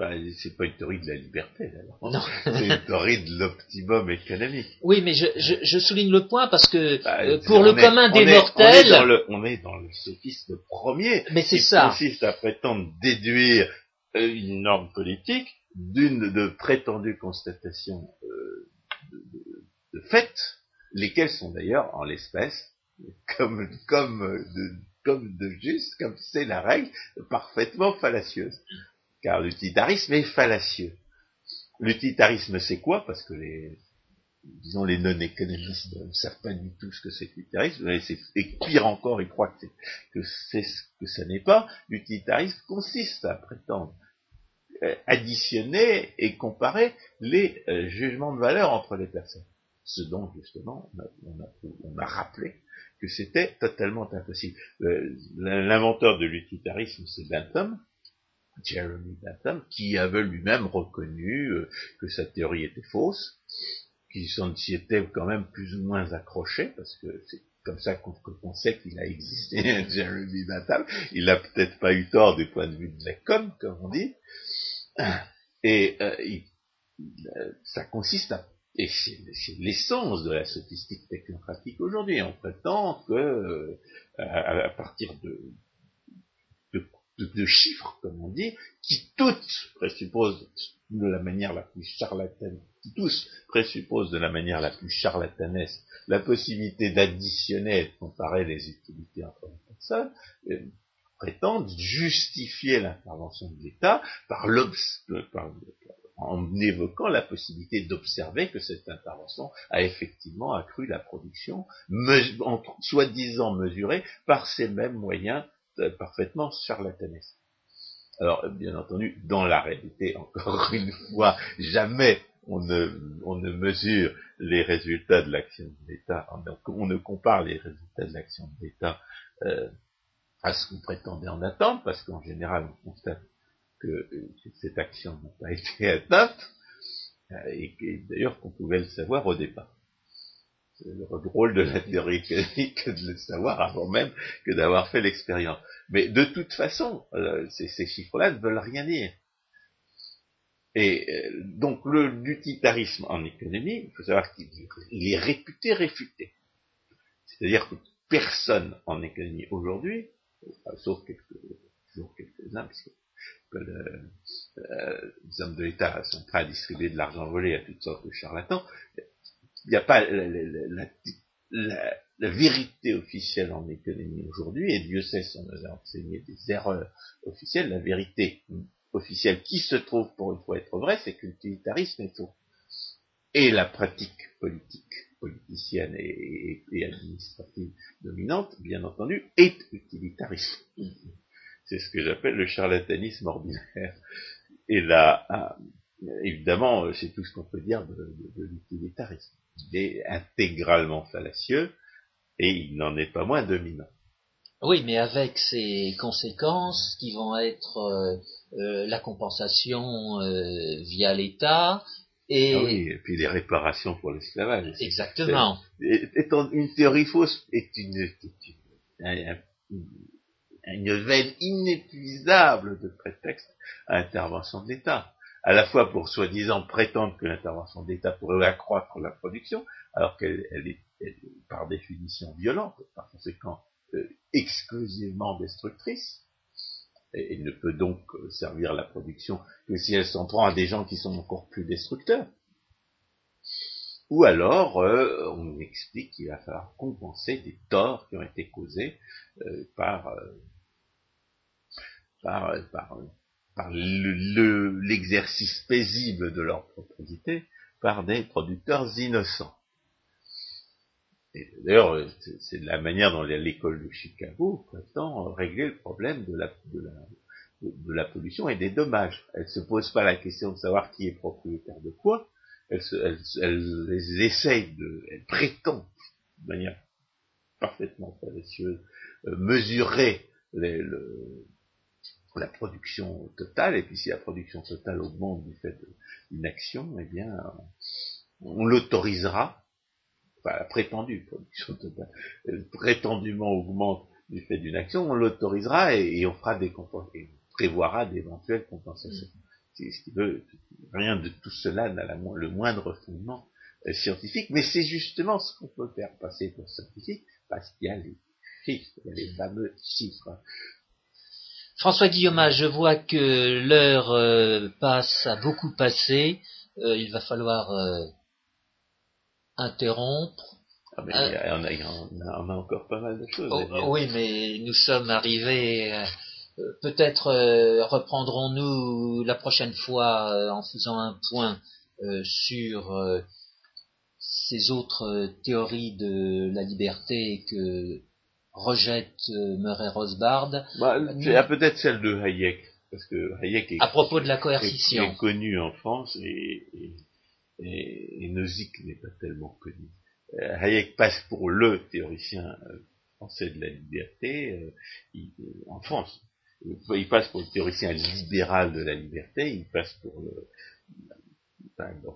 bah, c'est pas une théorie de la liberté, Non. c'est une théorie de l'optimum économique. Oui, mais je, je, souligne le point parce que bah, euh, pour le commun des mortels, on est, dans le, sophisme premier. Mais c'est ça. consiste à prétendre déduire euh, une norme politique d'une de prétendues constatations euh, de, de, fait, lesquelles sont d'ailleurs en l'espèce comme comme de comme de juste, comme c'est la règle, parfaitement fallacieuse car l'utilitarisme est fallacieux. L'utilitarisme, c'est quoi? Parce que les, disons, les non-économistes ne savent pas du tout ce que c'est que l'utilitarisme, et pire encore, ils croient que c'est ce que ça n'est pas. L'utilitarisme consiste à prétendre additionner et comparer les jugements de valeur entre les personnes. Ce dont, justement, on a, rappelé que c'était totalement impossible. L'inventeur de l'utilitarisme, c'est Bentham, Jeremy Bentham, qui avait lui-même reconnu que sa théorie était fausse, qui s'y était quand même plus ou moins accroché, parce que c'est comme ça qu'on sait qu'il a existé, Jeremy Bentham. Il n'a peut-être pas eu tort du point de vue de la com, comme on dit. Et euh, euh, ça consiste à et c'est l'essence de la statistique technocratique aujourd'hui. On prétend que euh, à, partir de, de, chiffres, comme on dit, qui toutes présupposent de la manière la plus charlatane, qui tous présupposent de la manière la plus charlatanesque la possibilité d'additionner et de comparer les utilités entre les personnes, euh, prétendent justifier l'intervention de l'État par, en évoquant la possibilité d'observer que cette intervention a effectivement accru la production, soi-disant mesurée par ces mêmes moyens euh, parfaitement charlatanesques. Alors, bien entendu, dans la réalité, encore une fois, jamais on ne, mesure les résultats de l'action de l'État, on ne compare les résultats de l'action de l'État euh, à ce qu'on prétendait en attendre, parce qu'en général, on constate que, cette action n'a pas été atteinte, euh, et, d'ailleurs qu'on pouvait le savoir au départ. Le rôle de la théorie économique de le savoir avant même que d'avoir fait l'expérience. Mais de toute façon, euh, ces, chiffres-là ne veulent rien dire. Et euh, donc l'utilitarisme en économie, il faut savoir qu'il est réputé réfuté. C'est-à-dire que personne en économie aujourd'hui, sauf quelques, quelques-uns, puisque euh, les hommes de l'État sont prêts à distribuer de l'argent volé à toutes sortes de charlatans, il n'y a pas la, vérité officielle en économie aujourd'hui, et Dieu sait si on nous a enseigné des erreurs officielles, la vérité officielle qui se trouve pour une fois être vraie, c'est que l'utilitarisme est faux. Et la pratique politique, politicienne et, administrative dominante, bien entendu, est utilitariste. C'est ce que j'appelle le charlatanisme ordinaire. Et là, ah, évidemment, c'est tout ce qu'on peut dire de l'utilitarisme il est intégralement fallacieux et il n'en est pas moins dominant. Oui, mais avec ses conséquences qui vont être euh, euh, la compensation euh, via l'État et... Ah oui, et puis les réparations pour l'esclavage. Exactement. une théorie fausse est une, une veine inépuisable de prétexte à l'intervention de l'État à la fois pour soi-disant prétendre que l'intervention d'État pourrait accroître la production, alors qu'elle est, par définition violente, par conséquent euh, exclusivement destructrice, et, ne peut donc euh, servir la production que si elle s'en prend à des gens qui sont encore plus destructeurs. Ou alors, euh, on explique qu'il va falloir compenser des torts qui ont été causés par, par, par par l'exercice paisible de leur propriété par des producteurs innocents. D'ailleurs, c'est la manière dont l'école de Chicago prétend régler le problème de la, de la, pollution et des dommages. Elle ne se pose pas la question de savoir qui est propriétaire de quoi, elle, elle, essaye de, elle prétend de manière parfaitement fallacieuse euh, mesurer les, le, la production totale, et puis si la production totale augmente du fait d'une action, eh bien, on l'autorisera, enfin la prétendue production totale, prétendument augmente du fait d'une action, on l'autorisera et, on fera des et prévoira d'éventuelles compensations. C'est ce qui veut, rien de tout cela n'a le moindre fondement euh, scientifique, mais c'est justement ce qu'on peut faire passer pour scientifique, parce qu'il y a les chiffres, il y a les fameux chiffres. François Guillaume, je vois que l'heure euh, passe, a beaucoup passé. Euh, il va falloir euh, interrompre. Ah mais on, a, encore pas mal de choses. Oh, oui, mais nous sommes arrivés. Peut-être reprendrons-nous la prochaine fois en faisant un point sur ces autres théories de la liberté que rejette euh, Murray Rosbard. Bah, il y a peut-être celle de Hayek. parce que Hayek est, à propos de la coercition. est connu en France et, et, et, et Nozick n'est pas tellement connu. Euh, Hayek passe pour le théoricien euh, français de la liberté euh, il- euh, en France. Il passe pour le théoricien libéral de la liberté, il passe pour le...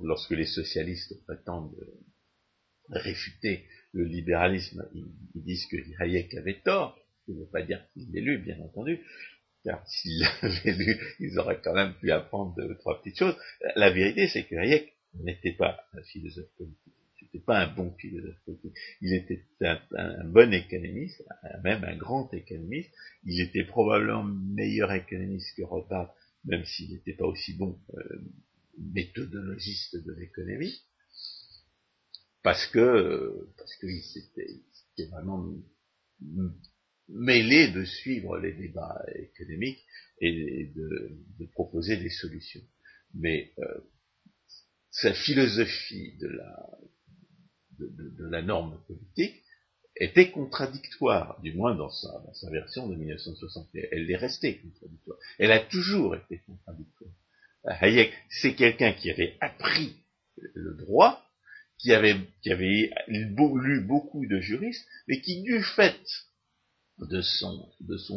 lorsque les socialistes prétendent euh, réfuter le libéralisme, ils, disent que Hayek avait tort, ce qui ne veut pas dire qu'il l'ait lu, bien entendu, car s'il l'avait lu, ils auraient quand même pu apprendre deux ou trois petites choses. La vérité, c'est que Hayek n'était pas un philosophe politique. C'était pas un bon philosophe politique. Il était un, bon économiste, même un grand économiste. Il était probablement meilleur économiste que Rothbard, même s'il n'était pas aussi bon euh, méthodologiste de l'économie. Parce que, parce qu'il s'était vraiment mêlé de suivre les débats économiques et de, proposer des solutions. Mais euh, sa philosophie de la, de, la norme politique était contradictoire, du moins dans sa, version de 1960. Et Elle est restée contradictoire. Elle a toujours été contradictoire. Hayek, c'est quelqu'un qui avait appris le droit, qui avait, lu beaucoup de juristes, mais qui, du fait de son,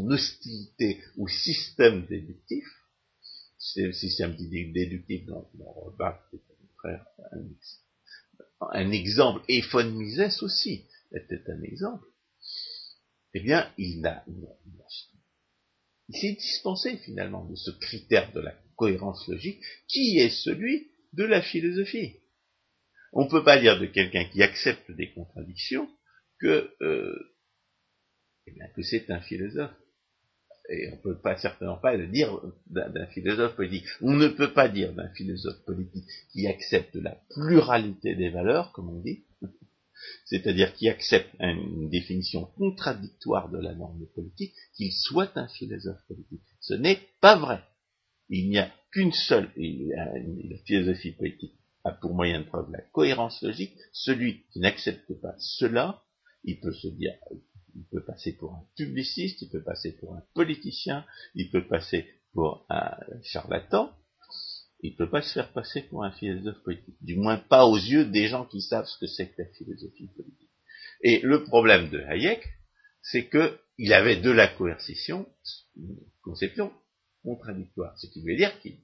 hostilité au système déductif, c'est le système dé- déductif dont, dont Rothbard est un, un exemple, et von aussi était un exemple, eh bien, il il s'est dispensé finalement de ce critère de la cohérence logique qui est celui de la philosophie. On ne peut pas dire de quelqu'un qui accepte des contradictions que, euh, eh que c'est un philosophe. Et on ne peut pas certainement pas le dire d'un philosophe politique. On ne peut pas dire d'un philosophe politique qui accepte la pluralité des valeurs, comme on dit, c'est-à-dire qui accepte un- une définition contradictoire de la norme politique, qu'il soit un philosophe politique. Ce n'est pas vrai. Il n'y a qu'une seule, la philosophie politique pour moyen de preuve la cohérence logique. Celui qui n'accepte pas cela, il peut se dire, il peut passer pour un publiciste, il peut passer pour un politicien, il peut passer pour un charlatan, il ne peut pas se faire passer pour un philosophe politique. Du moins pas aux yeux des gens qui savent ce que c'est que la philosophie politique. Et le problème de Hayek, c'est que il avait de la coercition, une conception contradictoire. Ce qui veut dire qu'il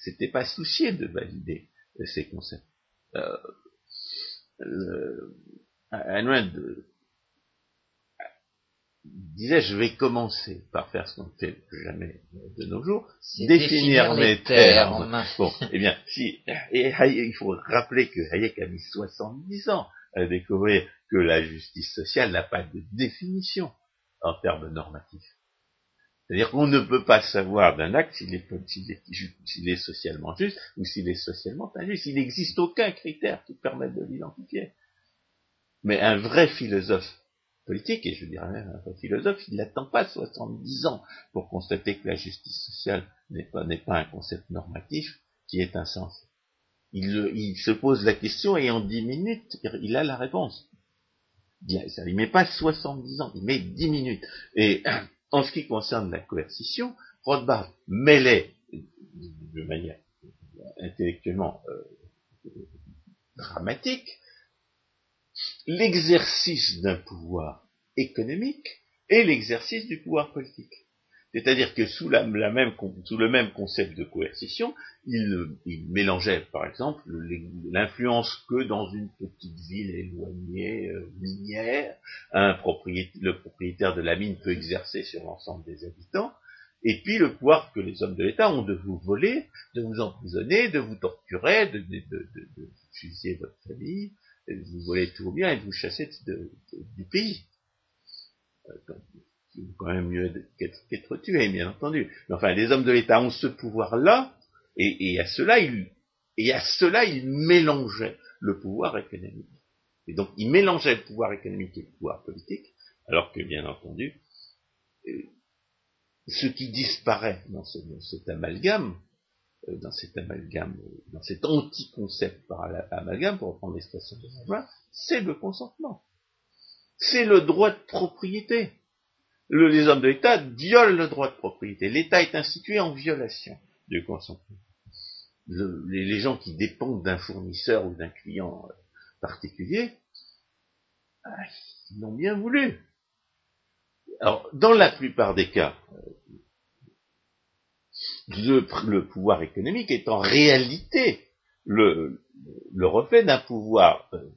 s'était pas soucié de valider ces concepts. Euh, le- Ayn de- disait je vais commencer par faire ce qu'on ne fait jamais de nos jours, définir mes termes. termes. Bon, eh bien, si, et Hayek- il faut rappeler que Hayek a mis 70 ans à découvrir que la justice sociale n'a pas de définition en termes normatifs. C'est-à-dire qu'on ne peut pas savoir d'un acte s'il est, socialement juste ou s'il est socialement injuste. Il n'existe aucun critère qui permette de l'identifier. Mais un vrai philosophe politique, et je dirais même un vrai philosophe, il n'attend pas 70 ans pour constater que la justice sociale n'est pas, un concept normatif qui est insensé. Il, le- il se pose la question et en 10 minutes, il a la réponse. Ça lui met pas 70 ans, il met 10 minutes. En ce qui concerne la coercition, Rothbard mêlait de manière intellectuellement euh, dramatique l'exercice d'un pouvoir économique et l'exercice du pouvoir politique. C'est-à-dire que sous, la, même, sous le même concept de coercition, il, mélangeait, par exemple, l'influence que dans une petite ville éloignée, euh, minière, le propriétaire de la mine peut exercer sur l'ensemble des habitants, et puis le pouvoir que les hommes de l'État ont de vous voler, de vous emprisonner, de vous torturer, de, de, de, de- fusiller votre famille, de vous voler tout bien et de vous chasser du pays. Euh, c'est quand même mieux qu'être qu'être tué, bien entendu. Mais enfin, les hommes de l'État ont ce pouvoir-là, et, et à cela, ils, et à cela, ils mélangeaient le pouvoir économique. Et donc, ils mélangeaient le pouvoir économique et le pouvoir politique, alors que, bien entendu, euh, ce qui disparaît dans, ce- dans cet amalgame, euh, dans cet amalgame, dans cet anti-concept par amalgame, pour reprendre l'expression de Bourgeois, c'est le consentement. C'est le droit de propriété. Les hommes de l'État violent le droit de propriété. L'État est institué en violation du consentement. les, gens qui dépendent d'un fournisseur ou d'un client euh, particulier, ah, ils l'ont bien voulu. Alors, dans la plupart des cas, euh, le, pouvoir économique est en réalité le, reflet d'un pouvoir euh,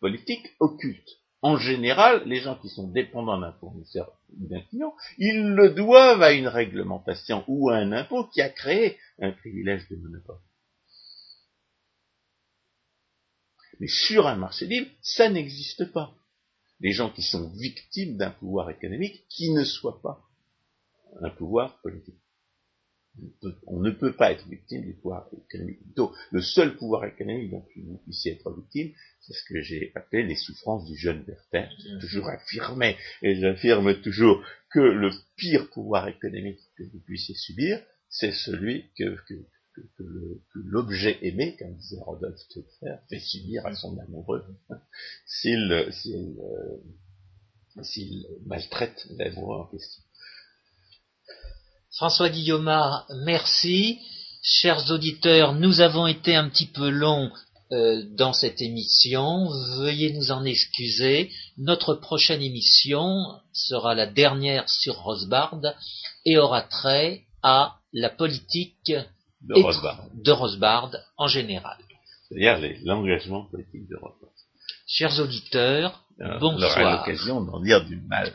politique occulte en général, les gens qui sont dépendants d'un fournisseur ou d'un client, ils le doivent à une réglementation ou à un impôt qui a créé un privilège de monopole. Mais sur un marché libre, ça n'existe pas. Les gens qui sont victimes d'un pouvoir économique qui ne soit pas un pouvoir politique on ne peut pas être victime du pouvoir économique. le seul pouvoir économique dont vous puissiez être victime, c'est ce que j'ai appelé les souffrances du jeune Bertin. J'ai toujours affirmé, et j'affirme toujours, que le pire pouvoir économique que vous puissiez subir, c'est celui que, l'objet aimé, comme disait Rodolphe Töpfer, fait subir à son amoureux, s'il, euh, s'il maltraite l'amoureux en question. François Guillaumard, merci. Chers auditeurs, nous avons été un petit peu longs euh, dans cette émission. Veuillez nous en excuser. Notre prochaine émission sera la dernière sur Rosbard et aura trait à la politique de Rosbard, en général. C'est-à-dire l'engagement politique de Rosbard. Chers auditeurs, bonsoir. On aura l'occasion d'en dire du mal.